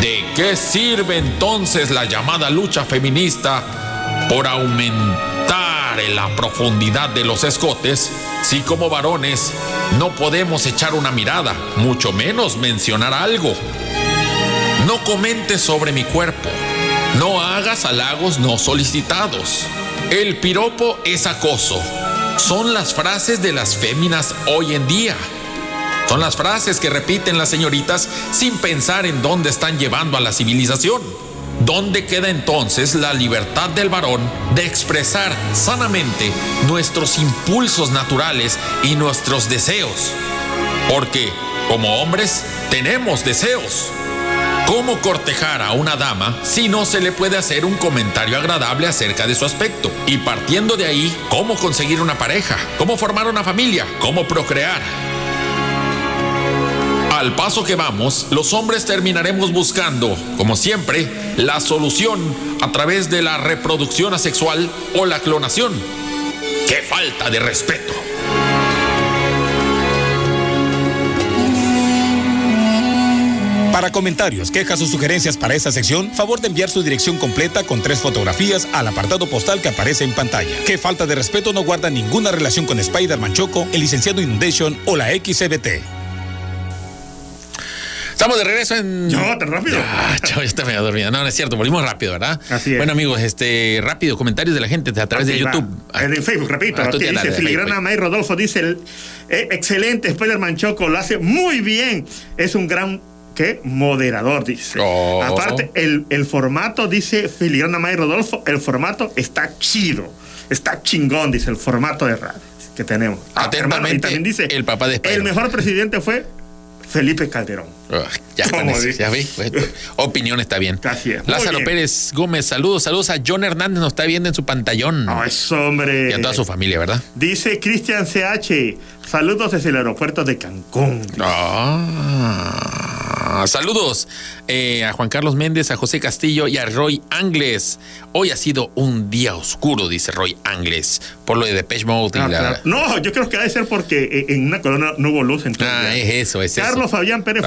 ¿De qué sirve entonces la llamada lucha feminista por aumentar en la profundidad de los escotes si como varones no podemos echar una mirada, mucho menos mencionar algo? No comentes sobre mi cuerpo, no hagas halagos no solicitados. El piropo es acoso. Son las frases de las féminas hoy en día. Son las frases que repiten las señoritas sin pensar en dónde están llevando a la civilización. ¿Dónde queda entonces la libertad del varón de expresar sanamente nuestros impulsos naturales y nuestros deseos? Porque, como hombres, tenemos deseos. ¿Cómo cortejar a una dama si no se le puede hacer un comentario agradable acerca de su aspecto? Y partiendo de ahí, ¿cómo conseguir una pareja? ¿Cómo formar una familia? ¿Cómo procrear? Al paso que vamos, los hombres terminaremos buscando, como siempre, la solución a través de la reproducción asexual o la clonación. ¡Qué falta de respeto! Para comentarios, quejas o sugerencias para esta sección, favor de enviar su dirección completa con tres fotografías al apartado postal que aparece en pantalla. Qué falta de respeto no guarda ninguna relación con Spider-Man Choco, el licenciado Inundation o la XCBT. Estamos de regreso en. Yo, tan rápido. Ah, chavo, ya está medio dormido. No, no es cierto, volvimos rápido, ¿verdad? Así es. Bueno, amigos, este, rápido, comentarios de la gente a través de va. YouTube. Eh, de Facebook, repito. Ah, aquí tienes dice de Filigrana Facebook. May Rodolfo, dice el, eh, excelente Spider-Man Choco, lo hace muy bien. Es un gran ¿qué? moderador, dice. Oh. Aparte, el, el formato, dice Filigrana May Rodolfo, el formato está chido. Está chingón, dice el formato de radio que tenemos. Ah, Atentamente, hermano, y también dice el papá de El Spider-Man. mejor presidente fue Felipe Calderón. Ah, ya ya vi. Bueno, opinión está bien. Así es, Lázaro bien. Pérez Gómez, saludos, saludos a John Hernández, nos está viendo en su pantallón. No, es hombre. y a toda su familia, ¿verdad? Dice Cristian CH, saludos desde el aeropuerto de Cancún. Ah, saludos eh, a Juan Carlos Méndez, a José Castillo y a Roy Angles. Hoy ha sido un día oscuro, dice Roy Angles, por lo de Depeche Mode y Ah, la... claro. No, yo creo que ha de ser porque eh, en una corona no hubo luz. Entonces, Ah, es eso, es Carlos eso. Fabián Pérez.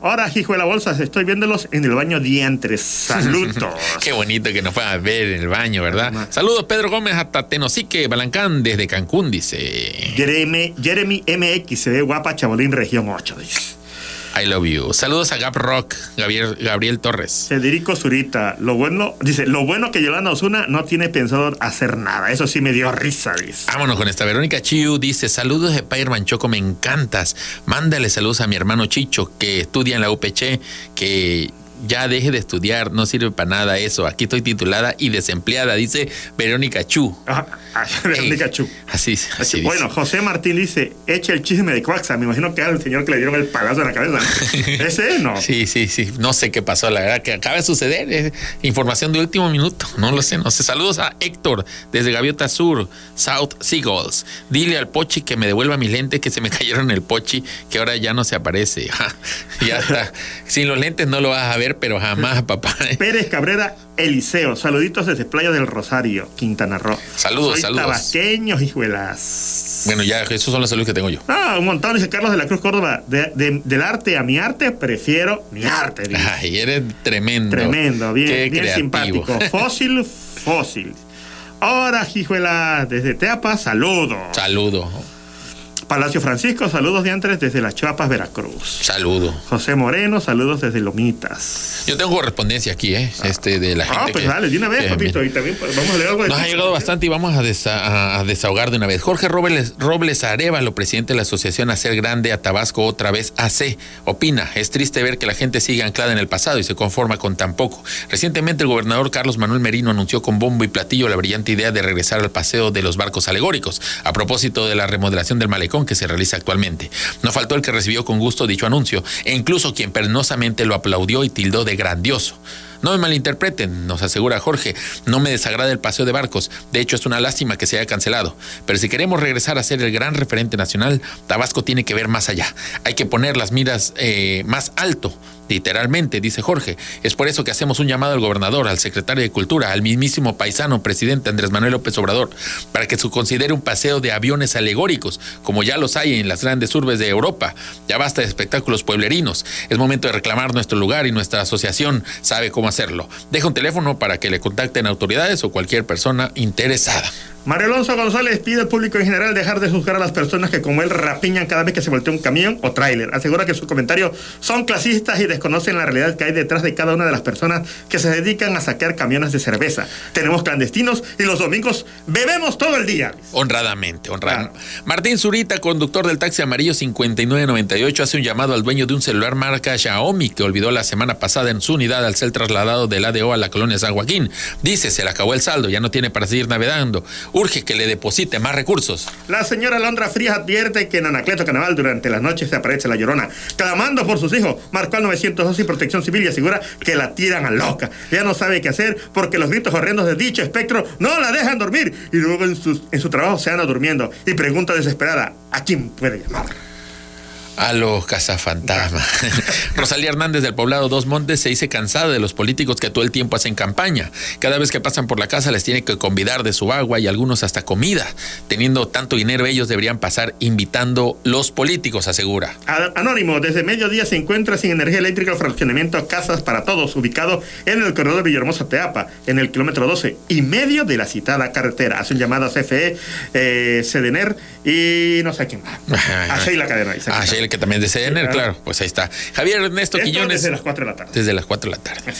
Ahora, hijo de la bolsa, estoy viéndolos en el baño diantres. Saludos. Qué bonito que nos puedan ver en el baño, ¿verdad? Saludos, Pedro Gómez, hasta Tenosique, Balancán, desde Cancún, dice. Jeremy, Jeremy MX se ve guapa, Chabolín Región 8, dice. I love you. Saludos a Gap Rock, Gabriel, Gabriel Torres. Federico Zurita, lo bueno, dice, lo bueno que Yolanda Osuna no tiene pensado hacer nada. Eso sí me dio risa, dice. Vámonos con esta. Verónica Chiu dice: Saludos de Spider-Man Choco, me encantas. Mándale saludos a mi hermano Chicho, que estudia en la UPC, que ya deje de estudiar, no sirve para nada eso. Aquí estoy titulada y desempleada, dice Verónica Chu. Ajá, ah, Verónica Chu. Así, así. Bueno, José Martín dice, eche el chisme de Coaxa. Me imagino que era el señor que le dieron el palazo en la cabeza. Ese no. Sí, sí, sí. No sé qué pasó, la verdad que acaba de suceder. Es información de último minuto. No lo sé, no sé. Saludos a Héctor desde Gaviota Sur, South Seagulls. Dile al Pochi que me devuelva mis lentes que se me cayeron en el Pochi, que ahora ya no se aparece. Ja, ya está. Sin los lentes no lo vas a ver, pero jamás, papá. Pérez Cabrera Eliseo, saluditos desde Playa del Rosario, Quintana Roo. Saludos, Soy saludos. tabasqueños, hijuelas. Bueno, ya, esos son los saludos que tengo yo. Ah, un montón, dice Carlos de la Cruz Córdoba. De- de- del arte a mi arte, prefiero mi arte. dice. Ay, eres tremendo. Tremendo, bien, Qué bien creativo. simpático. Fósil, fósil. Ahora, hijuela, desde Teapa, saludos. Saludo, Palacio Francisco, saludos de antes desde las Chiapas, Veracruz. saludo. José Moreno, saludos desde Lomitas. Yo tengo correspondencia aquí, ¿eh? Este, de la gente. Ah, pues que- dale, de una vez, papito. Y también pues, vamos a leer algo de Nos ha llegado bastante y vamos a, desa- a desahogar de una vez. Jorge Robles, Robles Arevalo, presidente de la Asociación Hacer Grande a Tabasco, otra vez AC, opina, es triste ver que la gente sigue anclada en el pasado y se conforma con tan poco. Recientemente el gobernador Carlos Manuel Merino anunció con bombo y platillo la brillante idea de regresar al paseo de los barcos alegóricos. A propósito de la remodelación del malecón Que se realiza actualmente. No faltó el que recibió con gusto dicho anuncio, e incluso quien penosamente lo aplaudió y tildó de grandioso. No me malinterpreten, nos asegura Jorge, no me desagrada el paseo de barcos, de hecho es una lástima que se haya cancelado, pero si queremos regresar a ser el gran referente nacional, Tabasco tiene que ver más allá, hay que poner las miras eh, más alto literalmente, dice Jorge. Es por eso que hacemos un llamado al gobernador, al secretario de Cultura, al mismísimo paisano presidente Andrés Manuel López Obrador, para que se considere un paseo de aviones alegóricos, como ya los hay en las grandes urbes de Europa. Ya basta de espectáculos pueblerinos. Es momento de reclamar nuestro lugar y nuestra asociación sabe cómo hacerlo. Deja un teléfono para que le contacten autoridades o cualquier persona interesada. Mario Alonso González pide al público en general dejar de juzgar a las personas que como él rapiñan cada vez que se voltea un camión o tráiler. Asegura que sus comentarios son clasistas y desconocen la realidad que hay detrás de cada una de las personas que se dedican a saquear camiones de cerveza. Tenemos clandestinos y los domingos bebemos todo el día. Honradamente, honradamente. Martín Zurita, conductor del taxi amarillo 5998, hace un llamado al dueño de un celular marca Xiaomi que olvidó la semana pasada en su unidad al ser trasladado del ADO a la colonia San Joaquín. Dice, se le acabó el saldo, ya no tiene para seguir navegando urge que le deposite más recursos. La señora Londra Frías advierte que en Anacleto Carnaval durante las noches se aparece la llorona, clamando por sus hijos. Marcó al 902 y Protección Civil y asegura que la tiran a loca. Ya no sabe qué hacer porque los gritos horrendos de dicho espectro no la dejan dormir y luego en su, en su trabajo se anda durmiendo y pregunta desesperada, ¿a quién puede llamar? A los cazafantasmas. Rosalía Hernández del poblado Dos Montes se dice cansada de los políticos que todo el tiempo hacen campaña. Cada vez que pasan por la casa les tiene que convidar de su agua y algunos hasta comida. Teniendo tanto dinero, ellos deberían pasar invitando los políticos, asegura. Anónimo, desde mediodía se encuentra sin energía eléctrica el fraccionamiento Casas para Todos, ubicado en el corredor Villahermosa Teapa, en el kilómetro 12 y medio de la citada carretera. Hacen llamada a CFE, eh, Sedener y no sé quién más. A Sheila Cadena. A Sheila que también de CNR, claro. Pues ahí está. Javier Ernesto Quiñones. Desde las 4 de la tarde. Desde las 4 de la tarde.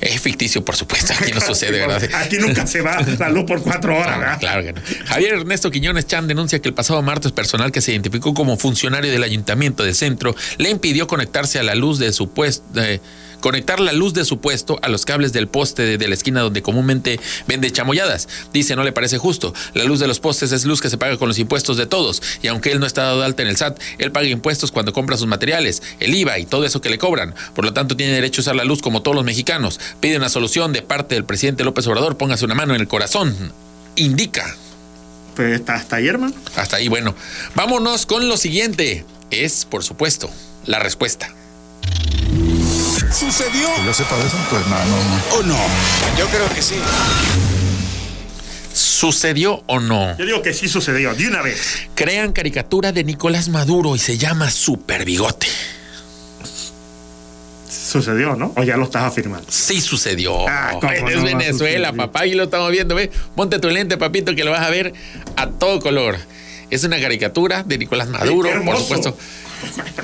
Es ficticio, por supuesto. Aquí no sucede, ¿verdad? Aquí nunca se va la luz por 4 horas, ¿verdad? Claro que no. Javier Ernesto Quiñones Chan denuncia que el pasado martes personal que se identificó como funcionario del ayuntamiento de centro le impidió conectarse a la luz de su puesto. Eh, conectar la luz de su puesto a los cables del poste de, la esquina donde comúnmente vende chamoyadas. Dice, no le parece justo. La luz de los postes es luz que se paga con los impuestos de todos. Y aunque él no está dado de alta en el SAT, él paga impuestos cuando compra sus materiales, el IVA y todo eso que le cobran. Por lo tanto, tiene derecho a usar la luz como todos los mexicanos. Pide una solución de parte del presidente López Obrador. Póngase una mano en el corazón. Indica. Pues hasta ahí, hermano. Hasta ahí, bueno. Vámonos con lo siguiente. Es, por supuesto, la respuesta. ¿Sucedió? ¿Ya se padecen? Pues no, no, ¿O no? Yo creo que sí. ¿Sucedió o no? Yo digo que sí sucedió, de una vez. Crean caricatura de Nicolás Maduro y se llama Super Bigote. Sucedió, ¿no? O ya lo estás afirmando. Sí sucedió. Ah, ¿cómo es no Venezuela, papá, y lo estamos viendo, ve. Ponte tu lente, papito, que lo vas a ver a todo color. Es una caricatura de Nicolás Maduro, por supuesto.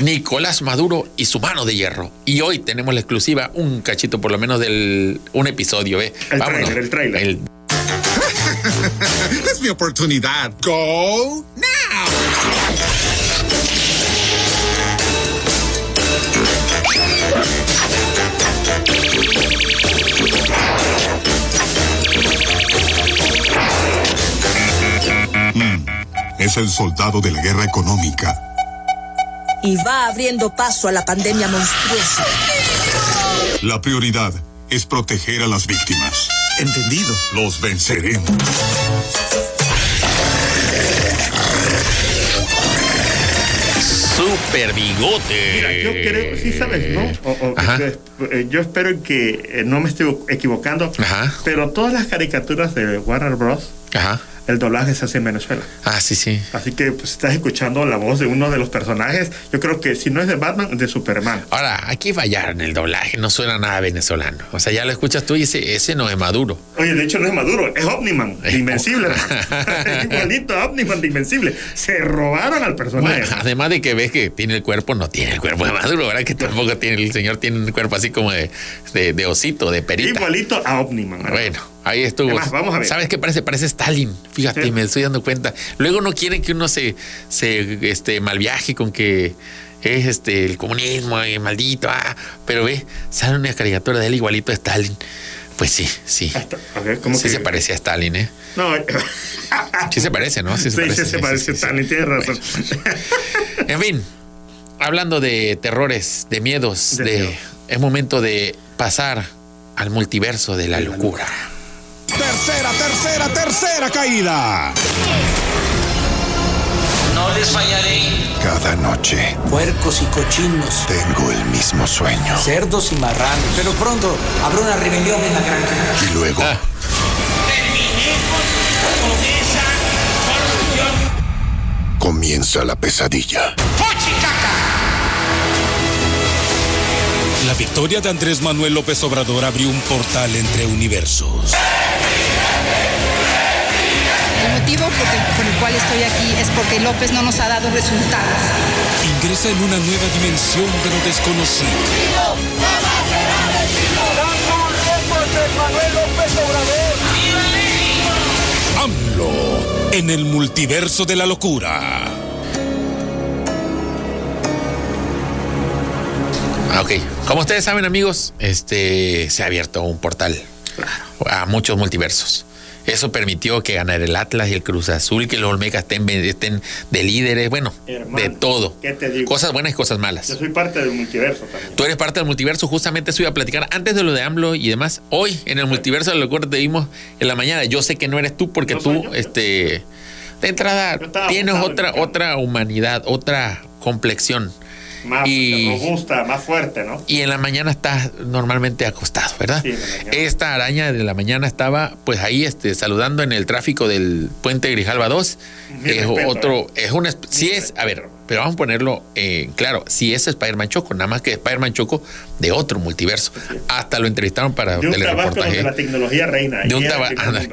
Nicolás Maduro y su mano de hierro. Y hoy tenemos la exclusiva, un cachito por lo menos del un episodio, ¿ve? El tráiler, el tráiler. El- Es mi oportunidad. Go now. Es el soldado de la guerra económica. Y va abriendo paso a la pandemia monstruosa. La prioridad es proteger a las víctimas. Entendido. Los venceremos. Super bigote. Mira, yo creo, sí sabes, ¿no? O- o- Ajá. yo, eh, yo espero que eh, no me esté equivocando, Ajá. pero todas las caricaturas de Warner Bros., Ajá. El doblaje se hace en Venezuela. Ah, sí, sí. Así que pues estás escuchando la voz de uno de los personajes. Yo creo que si no es de Batman, de Superman. Ahora, aquí fallaron el doblaje, no suena nada venezolano. O sea, ya lo escuchas tú y ese, ese no es Maduro. Oye, de hecho no es Maduro, es Omniman, de Invencible. Igualito a Omniman de Invencible. Se robaron al personaje. Bueno, además de que ves que tiene el cuerpo, no tiene el cuerpo de Maduro, ¿verdad? Que tampoco tiene, el señor tiene un cuerpo así como de, de, de osito, de perita. Igualito a Omniman. hermano. Bueno, ahí estuvo. Además, vamos a ver. ¿Sabes qué parece? Parece Stalin. Fíjate, me estoy dando cuenta. Luego no quieren que uno se, se este, malviaje con que es este el comunismo, eh, maldito. ah, pero ve, sale una caricatura de él igualito a Stalin. Pues sí, sí. Hasta- a ver, ¿cómo Sí que? se parecía a Stalin, ¿eh? No, Sí se parece, ¿no? Sí sí, se parece. sí, se parece a Stanley, tienes razón. En fin, hablando de terrores, de miedos, De es momento de pasar al multiverso de la locura. Tercera, tercera, tercera caída. No les fallaré. Cada noche Puercos y cochinos, tengo el mismo sueño. cerdos y marranos. Pero pronto habrá una rebelión en la granja. Y luego Ah, Terminemos con esa corrupción. comienza la pesadilla. La victoria de Andrés Manuel López Obrador abrió un portal entre universos. Motivo por el, por el cual estoy aquí es porque López no nos ha dado resultados. Ingresa en una nueva dimensión de lo desconocido. AMLO en el multiverso de la locura. Ah, ok. Como ustedes saben, amigos, este se ha abierto un portal a muchos multiversos. Eso permitió que ganara el Atlas y el Cruz Azul, que los Olmecas estén, estén de líderes, bueno, Hermano, de todo. ¿qué te digo? Cosas buenas y cosas malas. Yo soy parte del multiverso también. Tú eres parte del multiverso, justamente eso iba a platicar antes de lo de AMLO y demás. Hoy en el multiverso de la locura te vimos en la mañana. Yo sé que no eres tú porque No tú, yo. este, de entrada tienes en otra, otra humanidad, otra complexión. Más Y- robusta, más fuerte, ¿no? Y en la mañana estás normalmente acostado, ¿verdad? Sí, en la mañana. Esta araña de la mañana estaba pues ahí este, saludando en el tráfico del puente Grijalva 2. Mi Es respeto, otro, ¿eh? es un, esp- sí Mi es, a ver. Pero vamos a ponerlo eh, claro, sí es Spider-Man Choco, nada más que Spider-Man Choco de otro multiverso. Hasta lo entrevistaron para De un telereportaje. la tecnología reina. De un mundo.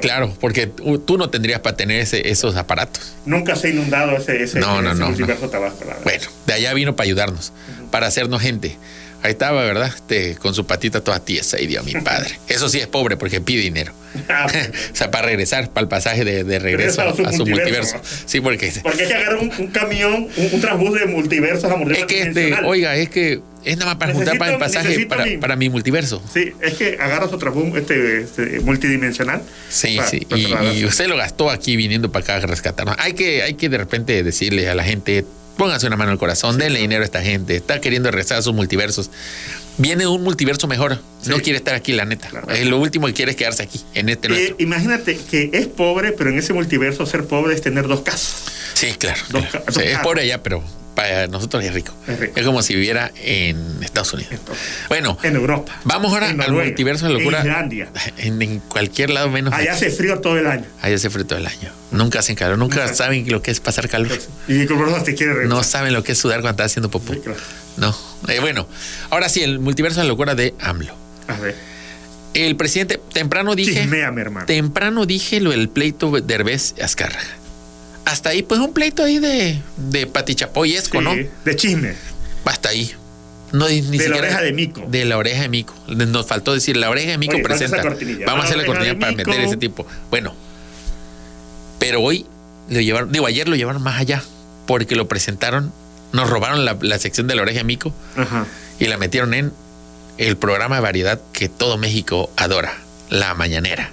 claro, porque tú no tendrías para tener ese- esos aparatos. Nunca se ha inundado ese, ese, No, no, ese no, multiverso tabasco. Bueno, de allá vino para ayudarnos, para hacernos gente. Ahí estaba, ¿verdad? Este, con su patita toda tiesa y dio a mi padre. Eso sí es pobre porque pide dinero. Ah, o sea, para regresar, para el pasaje de, de regreso a su a su multiverso. multiverso. Sí, porque Porque hay que agarrar un, un camión, un, un transbús de multiversos a es multiverso que este, oiga, es que es nada más para juntar para el pasaje para, mi- para mi multiverso. Sí, es que agarras otro transbús este, este, multidimensional. Sí, para- sí. para Y, y usted lo gastó aquí viniendo para acá a rescatarnos. Hay que, hay que de repente decirle a la gente, póngase una mano al corazón, denle dinero a esta gente. Está queriendo rezar a sus multiversos. Viene un multiverso mejor. No quiere estar aquí, la neta. Claro. Eh, lo último que quiere es quedarse aquí, en este Eh, imagínate que es pobre, pero en ese multiverso ser pobre es tener dos casas. Sí, claro. Dos claro. ca- O sea, dos es pobre allá, pero para nosotros es rico. Es rico. Es como si viviera en Estados Unidos. Bueno, En Europa. vamos ahora al multiverso de locura. En Islandia. En, en cualquier lado menos. Allá hace frío todo el año. Allá hace frío todo el año. Nunca hacen calor, nunca saben lo que es pasar calor. Y eso te quiere regresar. No saben lo que es sudar cuando estás haciendo popó. Sí, claro. No. Eh, bueno, ahora sí, el multiverso de la locura de AMLO. A ver. El presidente, temprano dije. Chisméame, hermano. Temprano dije lo del pleito de Derbez Azcárraga. Hasta ahí, pues un pleito ahí de, de patichapoyesco, Sí, ¿no? De chisme. Hasta ahí. No, ni De la oreja de mico. De la oreja de Mico. Nos faltó decir, la oreja de Mico Oye, presenta. esa cortinilla. Vamos a hacer la cortinilla para meter ese tipo. Bueno, pero hoy lo llevaron, digo, ayer lo llevaron más allá, porque lo presentaron, nos robaron la, la sección de la oreja de Mico Ajá. y la metieron en el programa de variedad que todo México adora, La Mañanera.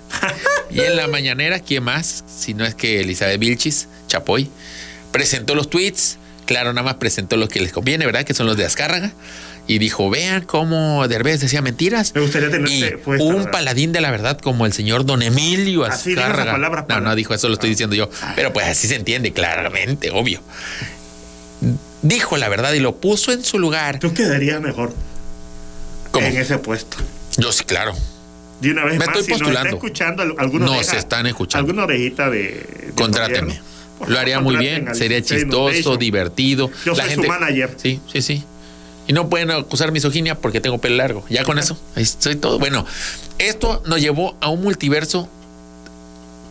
y en La Mañanera, ¿quién más? Si no es que Elizabeth Vilchis, Chapoy, presentó los tweets, claro, nada más presentó los que les conviene, ¿verdad? Que son los de Azcárraga. Y dijo, vean cómo Derbez decía mentiras. Me gustaría tener Y un ¿verdad? paladín de la verdad como el señor Don Emilio Así Azcárraga. palabra, no, no dijo eso, lo estoy diciendo yo. Pero pues así se entiende claramente, obvio. Dijo la verdad y lo puso en su lugar. Tú quedarías mejor ¿Cómo? en ese puesto. Yo sí, claro. De una vez Me más, estoy si nos postulando. está escuchando al- alguna Nos oreja- están escuchando. Alguna orejita de. de Contráteme. gobierno, Lo haría muy bien, sería chistoso, divertido. Yo soy su manager. Sí, sí, sí. Y no pueden acusar misoginia porque tengo pelo largo. Ya con eso, ahí estoy todo. Bueno, esto nos llevó a un multiverso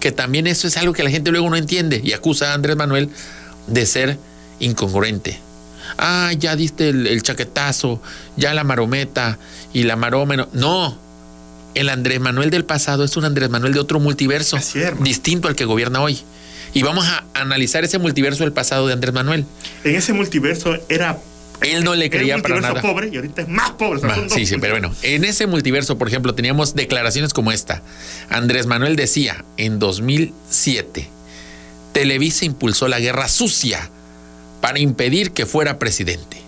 que también eso es algo que la gente luego no entiende y acusa a Andrés Manuel de ser incongruente. Ah, ya diste el, el chaquetazo, ya la marometa y la marómeno. No, el Andrés Manuel del pasado es un Andrés Manuel de otro multiverso, Así es, hermano. distinto al que gobierna hoy. Y vamos a analizar ese multiverso del pasado de Andrés Manuel. En ese multiverso era Él no le creía para multiverso nada. pobre y ahorita es más pobre. sí, sí, pero bueno, en ese multiverso, por ejemplo, teníamos declaraciones como esta. Andrés Manuel decía en 2007, Televisa impulsó la guerra sucia para impedir que fuera presidente.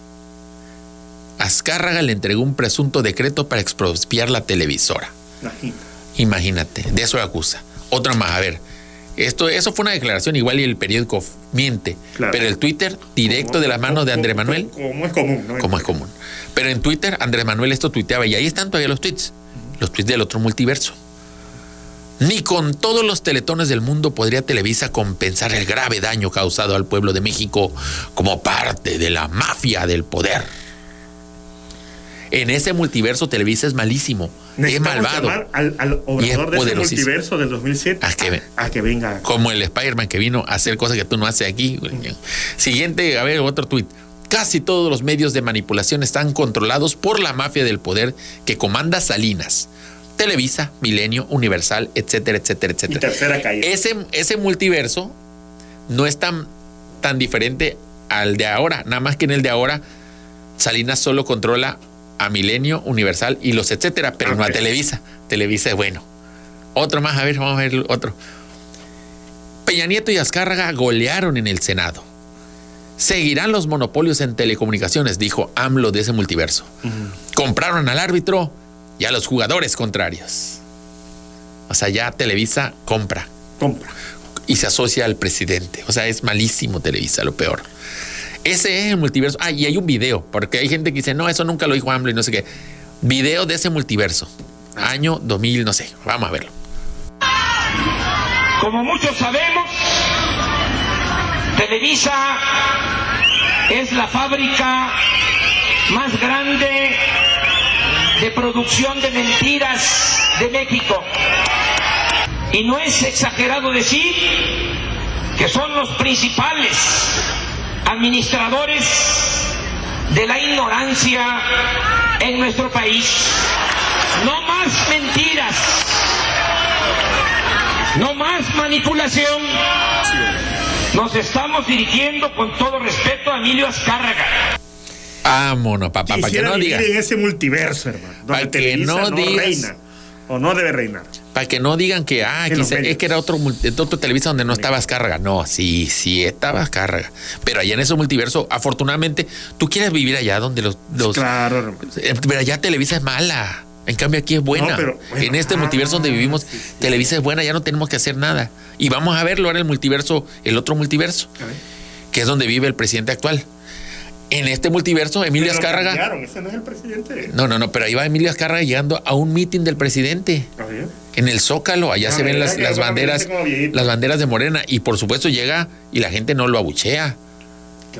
Azcárraga le entregó un presunto decreto para expropiar la televisora. Imagínate. Imagínate, de eso acusa. Otra más, a ver. Esto, eso fue una declaración igual y el periódico miente. Claro. Pero el Twitter, directo de las manos de Andrés Manuel, Como es común, ¿no? como es común. Pero en Twitter, Andrés Manuel esto tuiteaba y ahí están todavía los tweets. Los tweets del otro multiverso. Ni con todos los teletones del mundo podría Televisa compensar el grave daño causado al pueblo de México como parte de la mafia del poder. En ese multiverso Televisa es malísimo, es malvado. al, al obrador de ese multiverso del 2007 A que, a que venga. como el Spider-Man que vino a hacer cosas que tú no haces aquí. Siguiente, a ver, otro tuit. Casi todos los medios de manipulación están controlados por la mafia del poder que comanda Salinas. Televisa, Milenio, Universal, etcétera, etcétera, Y etcétera. tercera caída. Ese, ese multiverso no es tan, tan diferente al de ahora, nada más que en el de ahora Salinas solo controla a Milenio, Universal y los etcétera, pero no a. Televisa. Televisa es bueno. Otro más, a ver, vamos a ver otro. Peña Nieto y Azcárraga golearon en el Senado. Seguirán los monopolios en telecomunicaciones, dijo AMLO de ese multiverso. Compraron al árbitro y a los jugadores contrarios. O sea, ya Televisa compra Compra. y se asocia al presidente. O sea, es malísimo Televisa, lo peor. Ese es el multiverso. Ah, y hay un video, porque hay gente que dice, no, eso nunca lo dijo AMLO y no sé qué. Video de ese multiverso. Año 2000, no sé. Vamos a verlo. Como muchos sabemos, Televisa es la fábrica más grande de producción de mentiras de México. Y no es exagerado decir que son los principales administradores de la ignorancia en nuestro país. No más mentiras, no más manipulación. Nos estamos dirigiendo con todo respeto a Emilio Azcárraga. Vámonos, papá, para que Quisiera no vivir digan. en ese multiverso, hermano. Donde Pa' que no, digas- reina. O no debe reinar. Para que no digan que, ah, quizá- es que era otro, otro Televisa donde no estaba Azcárraga. No, sí, sí estaba Azcárraga. Pero allá en ese multiverso, afortunadamente, tú quieres vivir allá donde los... los Claro. Eh, Pero allá Televisa es mala. En cambio aquí es buena. No, pero, bueno, en este ah, multiverso donde vivimos, sí, sí. Televisa es buena, ya no tenemos que hacer nada. Y vamos a verlo ahora el multiverso, el otro multiverso, que es donde vive el presidente actual. En este multiverso, Emilio Pero lo Azcárraga. cambiaron, Ese no es el presidente. No, no, no, pero ahí va Emilio Azcárraga llegando a un mitin del presidente. En el Zócalo, allá Ah, se ven las, banderas, las banderas de Morena. Y por supuesto llega y la gente no lo abuchea.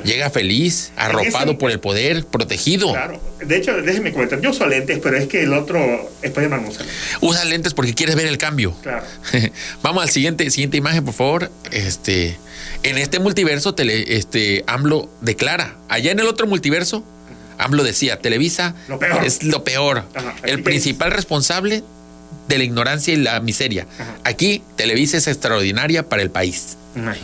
Llega feliz, arropado ese- por el poder, protegido. Claro. De hecho, déjeme comentar. Yo uso lentes, pero es que el otro es Spider-Man usa lentes. Usa lentes porque quieres ver el cambio. Claro. Vamos al siguiente, siguiente imagen, por favor. Este, en este multiverso, tele, este, AMLO declara. Allá en el otro multiverso, AMLO decía, Televisa Lo peor. es lo peor. Ajá, el principal responsable de la ignorancia y la miseria. Ajá. Aquí, Televisa es extraordinaria para el país.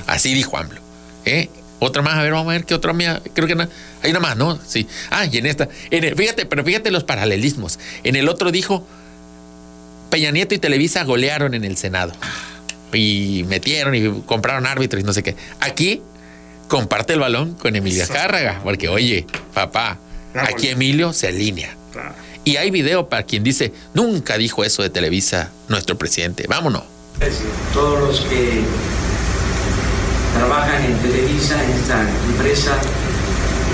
Así dijo AMLO. ¿Eh? Otra más, a ver, vamos a ver qué otra mía. Creo que no. Hay una más, ¿no? Sí. Ah, y en esta. en el- fíjate, pero fíjate los paralelismos. En el otro dijo, Peña Nieto y Televisa golearon en el Senado. Y metieron y compraron árbitros y no sé qué. Aquí comparte el balón con Emilio Azcárraga. Porque, oye, papá, aquí. Emilio se alinea. Y hay video para quien dice, nunca dijo eso de Televisa nuestro presidente. Vámonos. Todos los que trabajan en Televisa, en esta empresa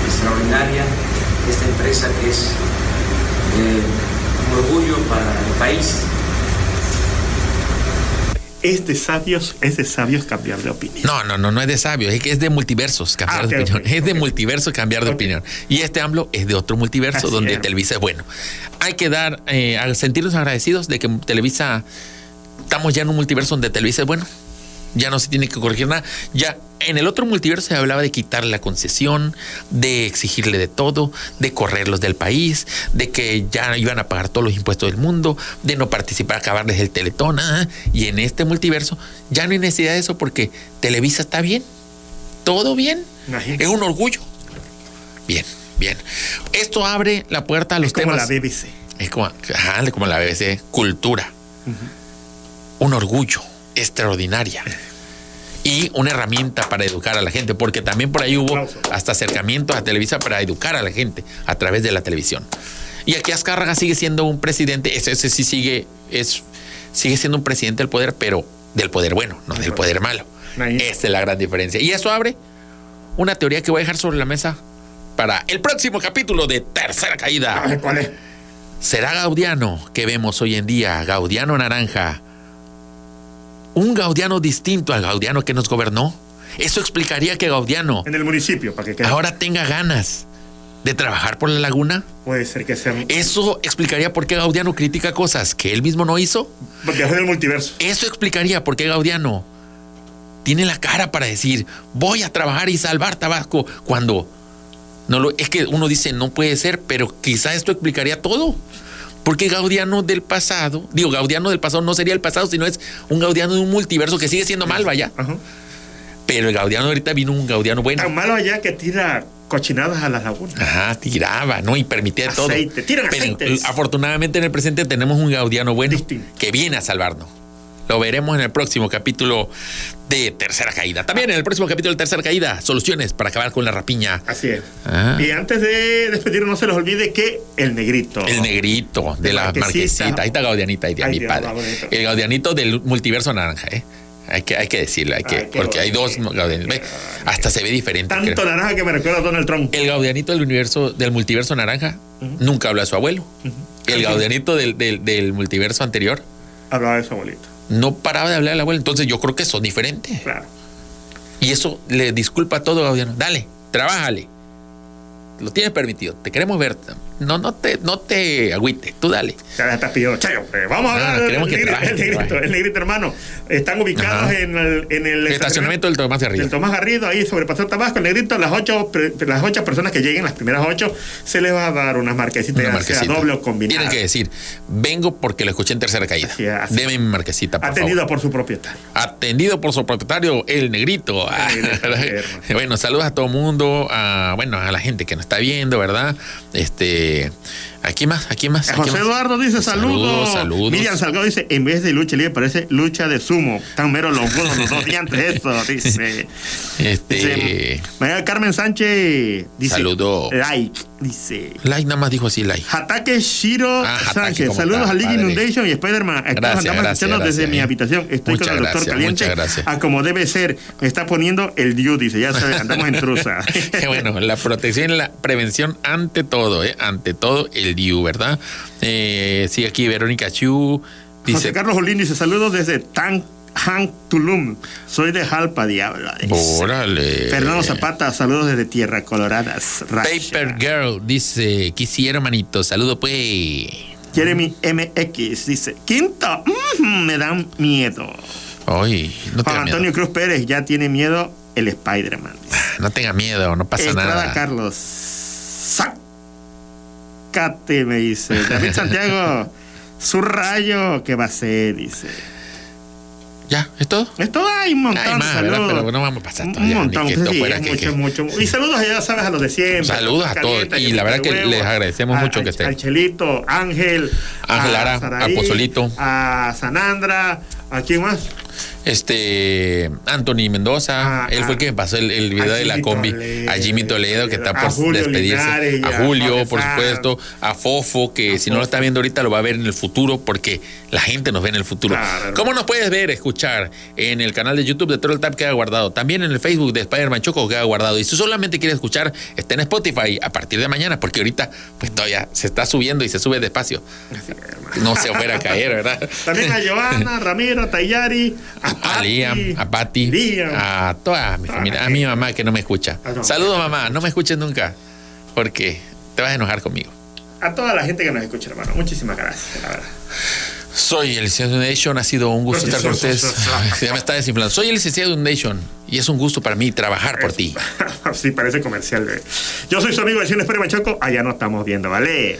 extraordinaria, esta empresa que es eh, un orgullo para el país. Es de sabios, es de sabios cambiar de opinión. No, no, no, no es de sabio, es que es de multiversos cambiar Ah, de opinión. es de multiverso cambiar de opinión. Y este AMLO es de otro multiverso Así donde es. Televisa es bueno. Hay que dar, eh, sentirnos agradecidos de que Televisa, estamos ya en un multiverso donde Televisa es bueno. Ya no se tiene que corregir nada. Ya en el otro multiverso se hablaba de quitarle la concesión, de exigirle de todo, de correrlos del país, de que ya iban a pagar todos los impuestos del mundo, de no participar, acabarles el teletón. ah, Y en este multiverso ya no hay necesidad de eso porque Televisa está bien. Todo bien. Imagínate. Es un orgullo. Bien. Bien. Esto abre la puerta a los Es como temas. la BBC. Es como, ajá, como la BBC. Cultura. Un orgullo extraordinaria. Y una herramienta para educar a la gente, porque también por ahí hubo hasta acercamientos a Televisa para educar a la gente a través de la televisión. Y aquí Azcárraga sigue siendo un presidente, ese, ese sí sigue, es, sigue siendo un presidente del poder, pero del poder bueno, no del poder malo. Esta es la gran diferencia. Y eso abre una teoría que voy a dejar sobre la mesa para el próximo capítulo de Tercera Caída. ¿Cuál es? ¿Será Gaudiano que vemos hoy en día, Gaudiano Naranja, un Gaudiano distinto al Gaudiano que nos gobernó? Eso explicaría que Gaudiano En el municipio, para que quede. ahora tenga ganas de trabajar por la laguna. Puede ser que sea. Eso explicaría por qué Gaudiano critica cosas que él mismo no hizo. Viaje del multiverso. Eso explicaría por qué Gaudiano tiene la cara para decir voy a trabajar y salvar Tabasco cuando no lo es que uno dice no puede ser, pero quizá esto explicaría todo. Porque Gaudiano del pasado, digo, Gaudiano del pasado no sería el pasado, sino es un Gaudiano de un multiverso que sigue siendo malo allá. Pero el Gaudiano ahorita vino un Gaudiano bueno. Tan malo allá que tira cochinadas a las lagunas. Ajá, tiraba, ¿no? Y permitía todo. Tiran Pero afortunadamente en el presente tenemos un Gaudiano bueno que viene a salvarnos. Lo veremos en el próximo capítulo de Tercera Caída. También en el próximo capítulo de Tercera Caída, soluciones para acabar con la rapiña. Así es. Ah. Y antes de despedirnos, no se les olvide que el negrito. El negrito de, De la Marquesita. marquesita. Ahí está Gaudianita, ahí está mi padre. El Gaudianito del multiverso naranja, ¿eh? Hay que, hay que decirlo, hay que, Ay, porque hay dos. Gaudianitos. Hasta se ve diferente. Tanto creo. naranja que me recuerda a Donald Trump. El Gaudianito del universo, del multiverso naranja, nunca habla de su abuelo. El Gaudianito del, del- del multiverso anterior Hablaba de su abuelito. No paraba de hablar del abuelo. Entonces yo creo que son diferentes. Claro. Y eso le disculpa a todo. Dale, trabájale. Lo tienes permitido. Te queremos ver. No, no te, no te agüite. Tú dale. Ya estás pidiendo, chayo. eh, Vamos a No, hablar del que trabaje, el negrito, trabaje. el negrito, hermano. Están ubicados en el, en el El estacionamiento del Tomás Garrido. del Tomás Garrido, ahí sobre Paseo Tabasco, el negrito, las ocho, las ocho personas que lleguen, las primeras ocho, se les va a dar unas marquesitas, Una ya sea marquesita. doble o combinada. Tienen que decir, vengo porque lo escuché en tercera caída. Así así Deme mi marquesita, por Atendido favor. por su propietario. Atendido por su propietario, el negrito. Ah, bueno, saludos a todo mundo, a, bueno, a la gente que nos está viendo, ¿verdad? Este, 对。Aquí más, aquí más. aquí José más. Eduardo dice saludos. Saludos, saludos. Miriam Salgado dice, en vez de lucha libre parece lucha de sumo. Tan mero los huevos, los dos diantres, eso, dice. Este, Dice, María Carmen Sánchez dice, Saludo. like, dice. like nada más dijo así, like. Hatake Shiro Ah, Sánchez, ¿cómo saludos está, a League? Inundation y Spider-Man. Gracias, andamos gracias, escuchando desde gracias, mi eh. habitación. Estoy Muchas con el doctor gracias, caliente. muchas gracias. A como debe ser. Me está poniendo el Diu, dice. Ya sabes, andamos en truza. Bueno, la protección y la prevención ante todo, ¿eh? Ante todo el DIU, ¿verdad? Eh, sigue aquí Verónica Chu. José Dice, Carlos Julín dice, saludos desde Tan Han Tulum. Soy de Jalpa, diablo. órale. Fernando Zapata, saludos desde Tierra Coloradas. Paper Girl dice, quisiera, hermanito, saludo pues. Jeremy MX dice, quinto, mm, me dan miedo. Ay, no Juan miedo. Antonio Cruz Pérez, ya tiene miedo el Spider-Man. No tenga miedo, no pasa Estrada nada. Carlos. Sácate, me dice. David Santiago, su rayo, ¿qué va a ser? Dice. ¿Ya? ¿Es todo? Es todo, hay un montón Hay de más, ¿verdad? saludos. Pero no vamos a pasar todo Un ya, montón, que esto sí, fuera es que- mucho, que- mucho. Y saludos ya sabes a los de siempre. Saludos a todos. Y la verdad que Huevo, les agradecemos a- mucho que estén. Al Chelito, Ángel, Ángel Lara, a Saraí, Pozolito. a Sanandra, ¿a quién más? Este Anthony Mendoza, él fue el que me pasó el, el video de la combi, Toledo, a Jimmy Toledo que está por Julio despedirse, Linares a Julio, por supuesto, a Fofo, que si no lo está viendo ahorita lo va a ver en el futuro porque la gente nos ve en el futuro. ¿Cómo nos puedes ver, escuchar en el canal de YouTube de Troll Tap queda guardado? También en el Facebook de Spider-Man Choco queda guardado. Y si solamente quieres escuchar, está en Spotify a partir de mañana, porque ahorita pues todavía se está subiendo y se sube despacio. No se fuera a caer, ¿verdad? También a Giovanna, Ramiro, Tayari, a a Liam, a Patti, a toda mi familia, a mi mamá que no me escucha. no. Saludos mamá, no me escuches nunca, porque te vas a enojar conmigo. a toda la gente que nos escucha, hermano. Muchísimas gracias, la verdad. Soy el licenciado de Nation, ha sido un gusto estar con ustedes. Ya me está desinflando. Soy el licenciado de Nation y es un gusto para mí trabajar por ti. sí, parece comercial. Yo soy su amigo de Cine Espera Machoco. Allá nos estamos viendo, ¿vale?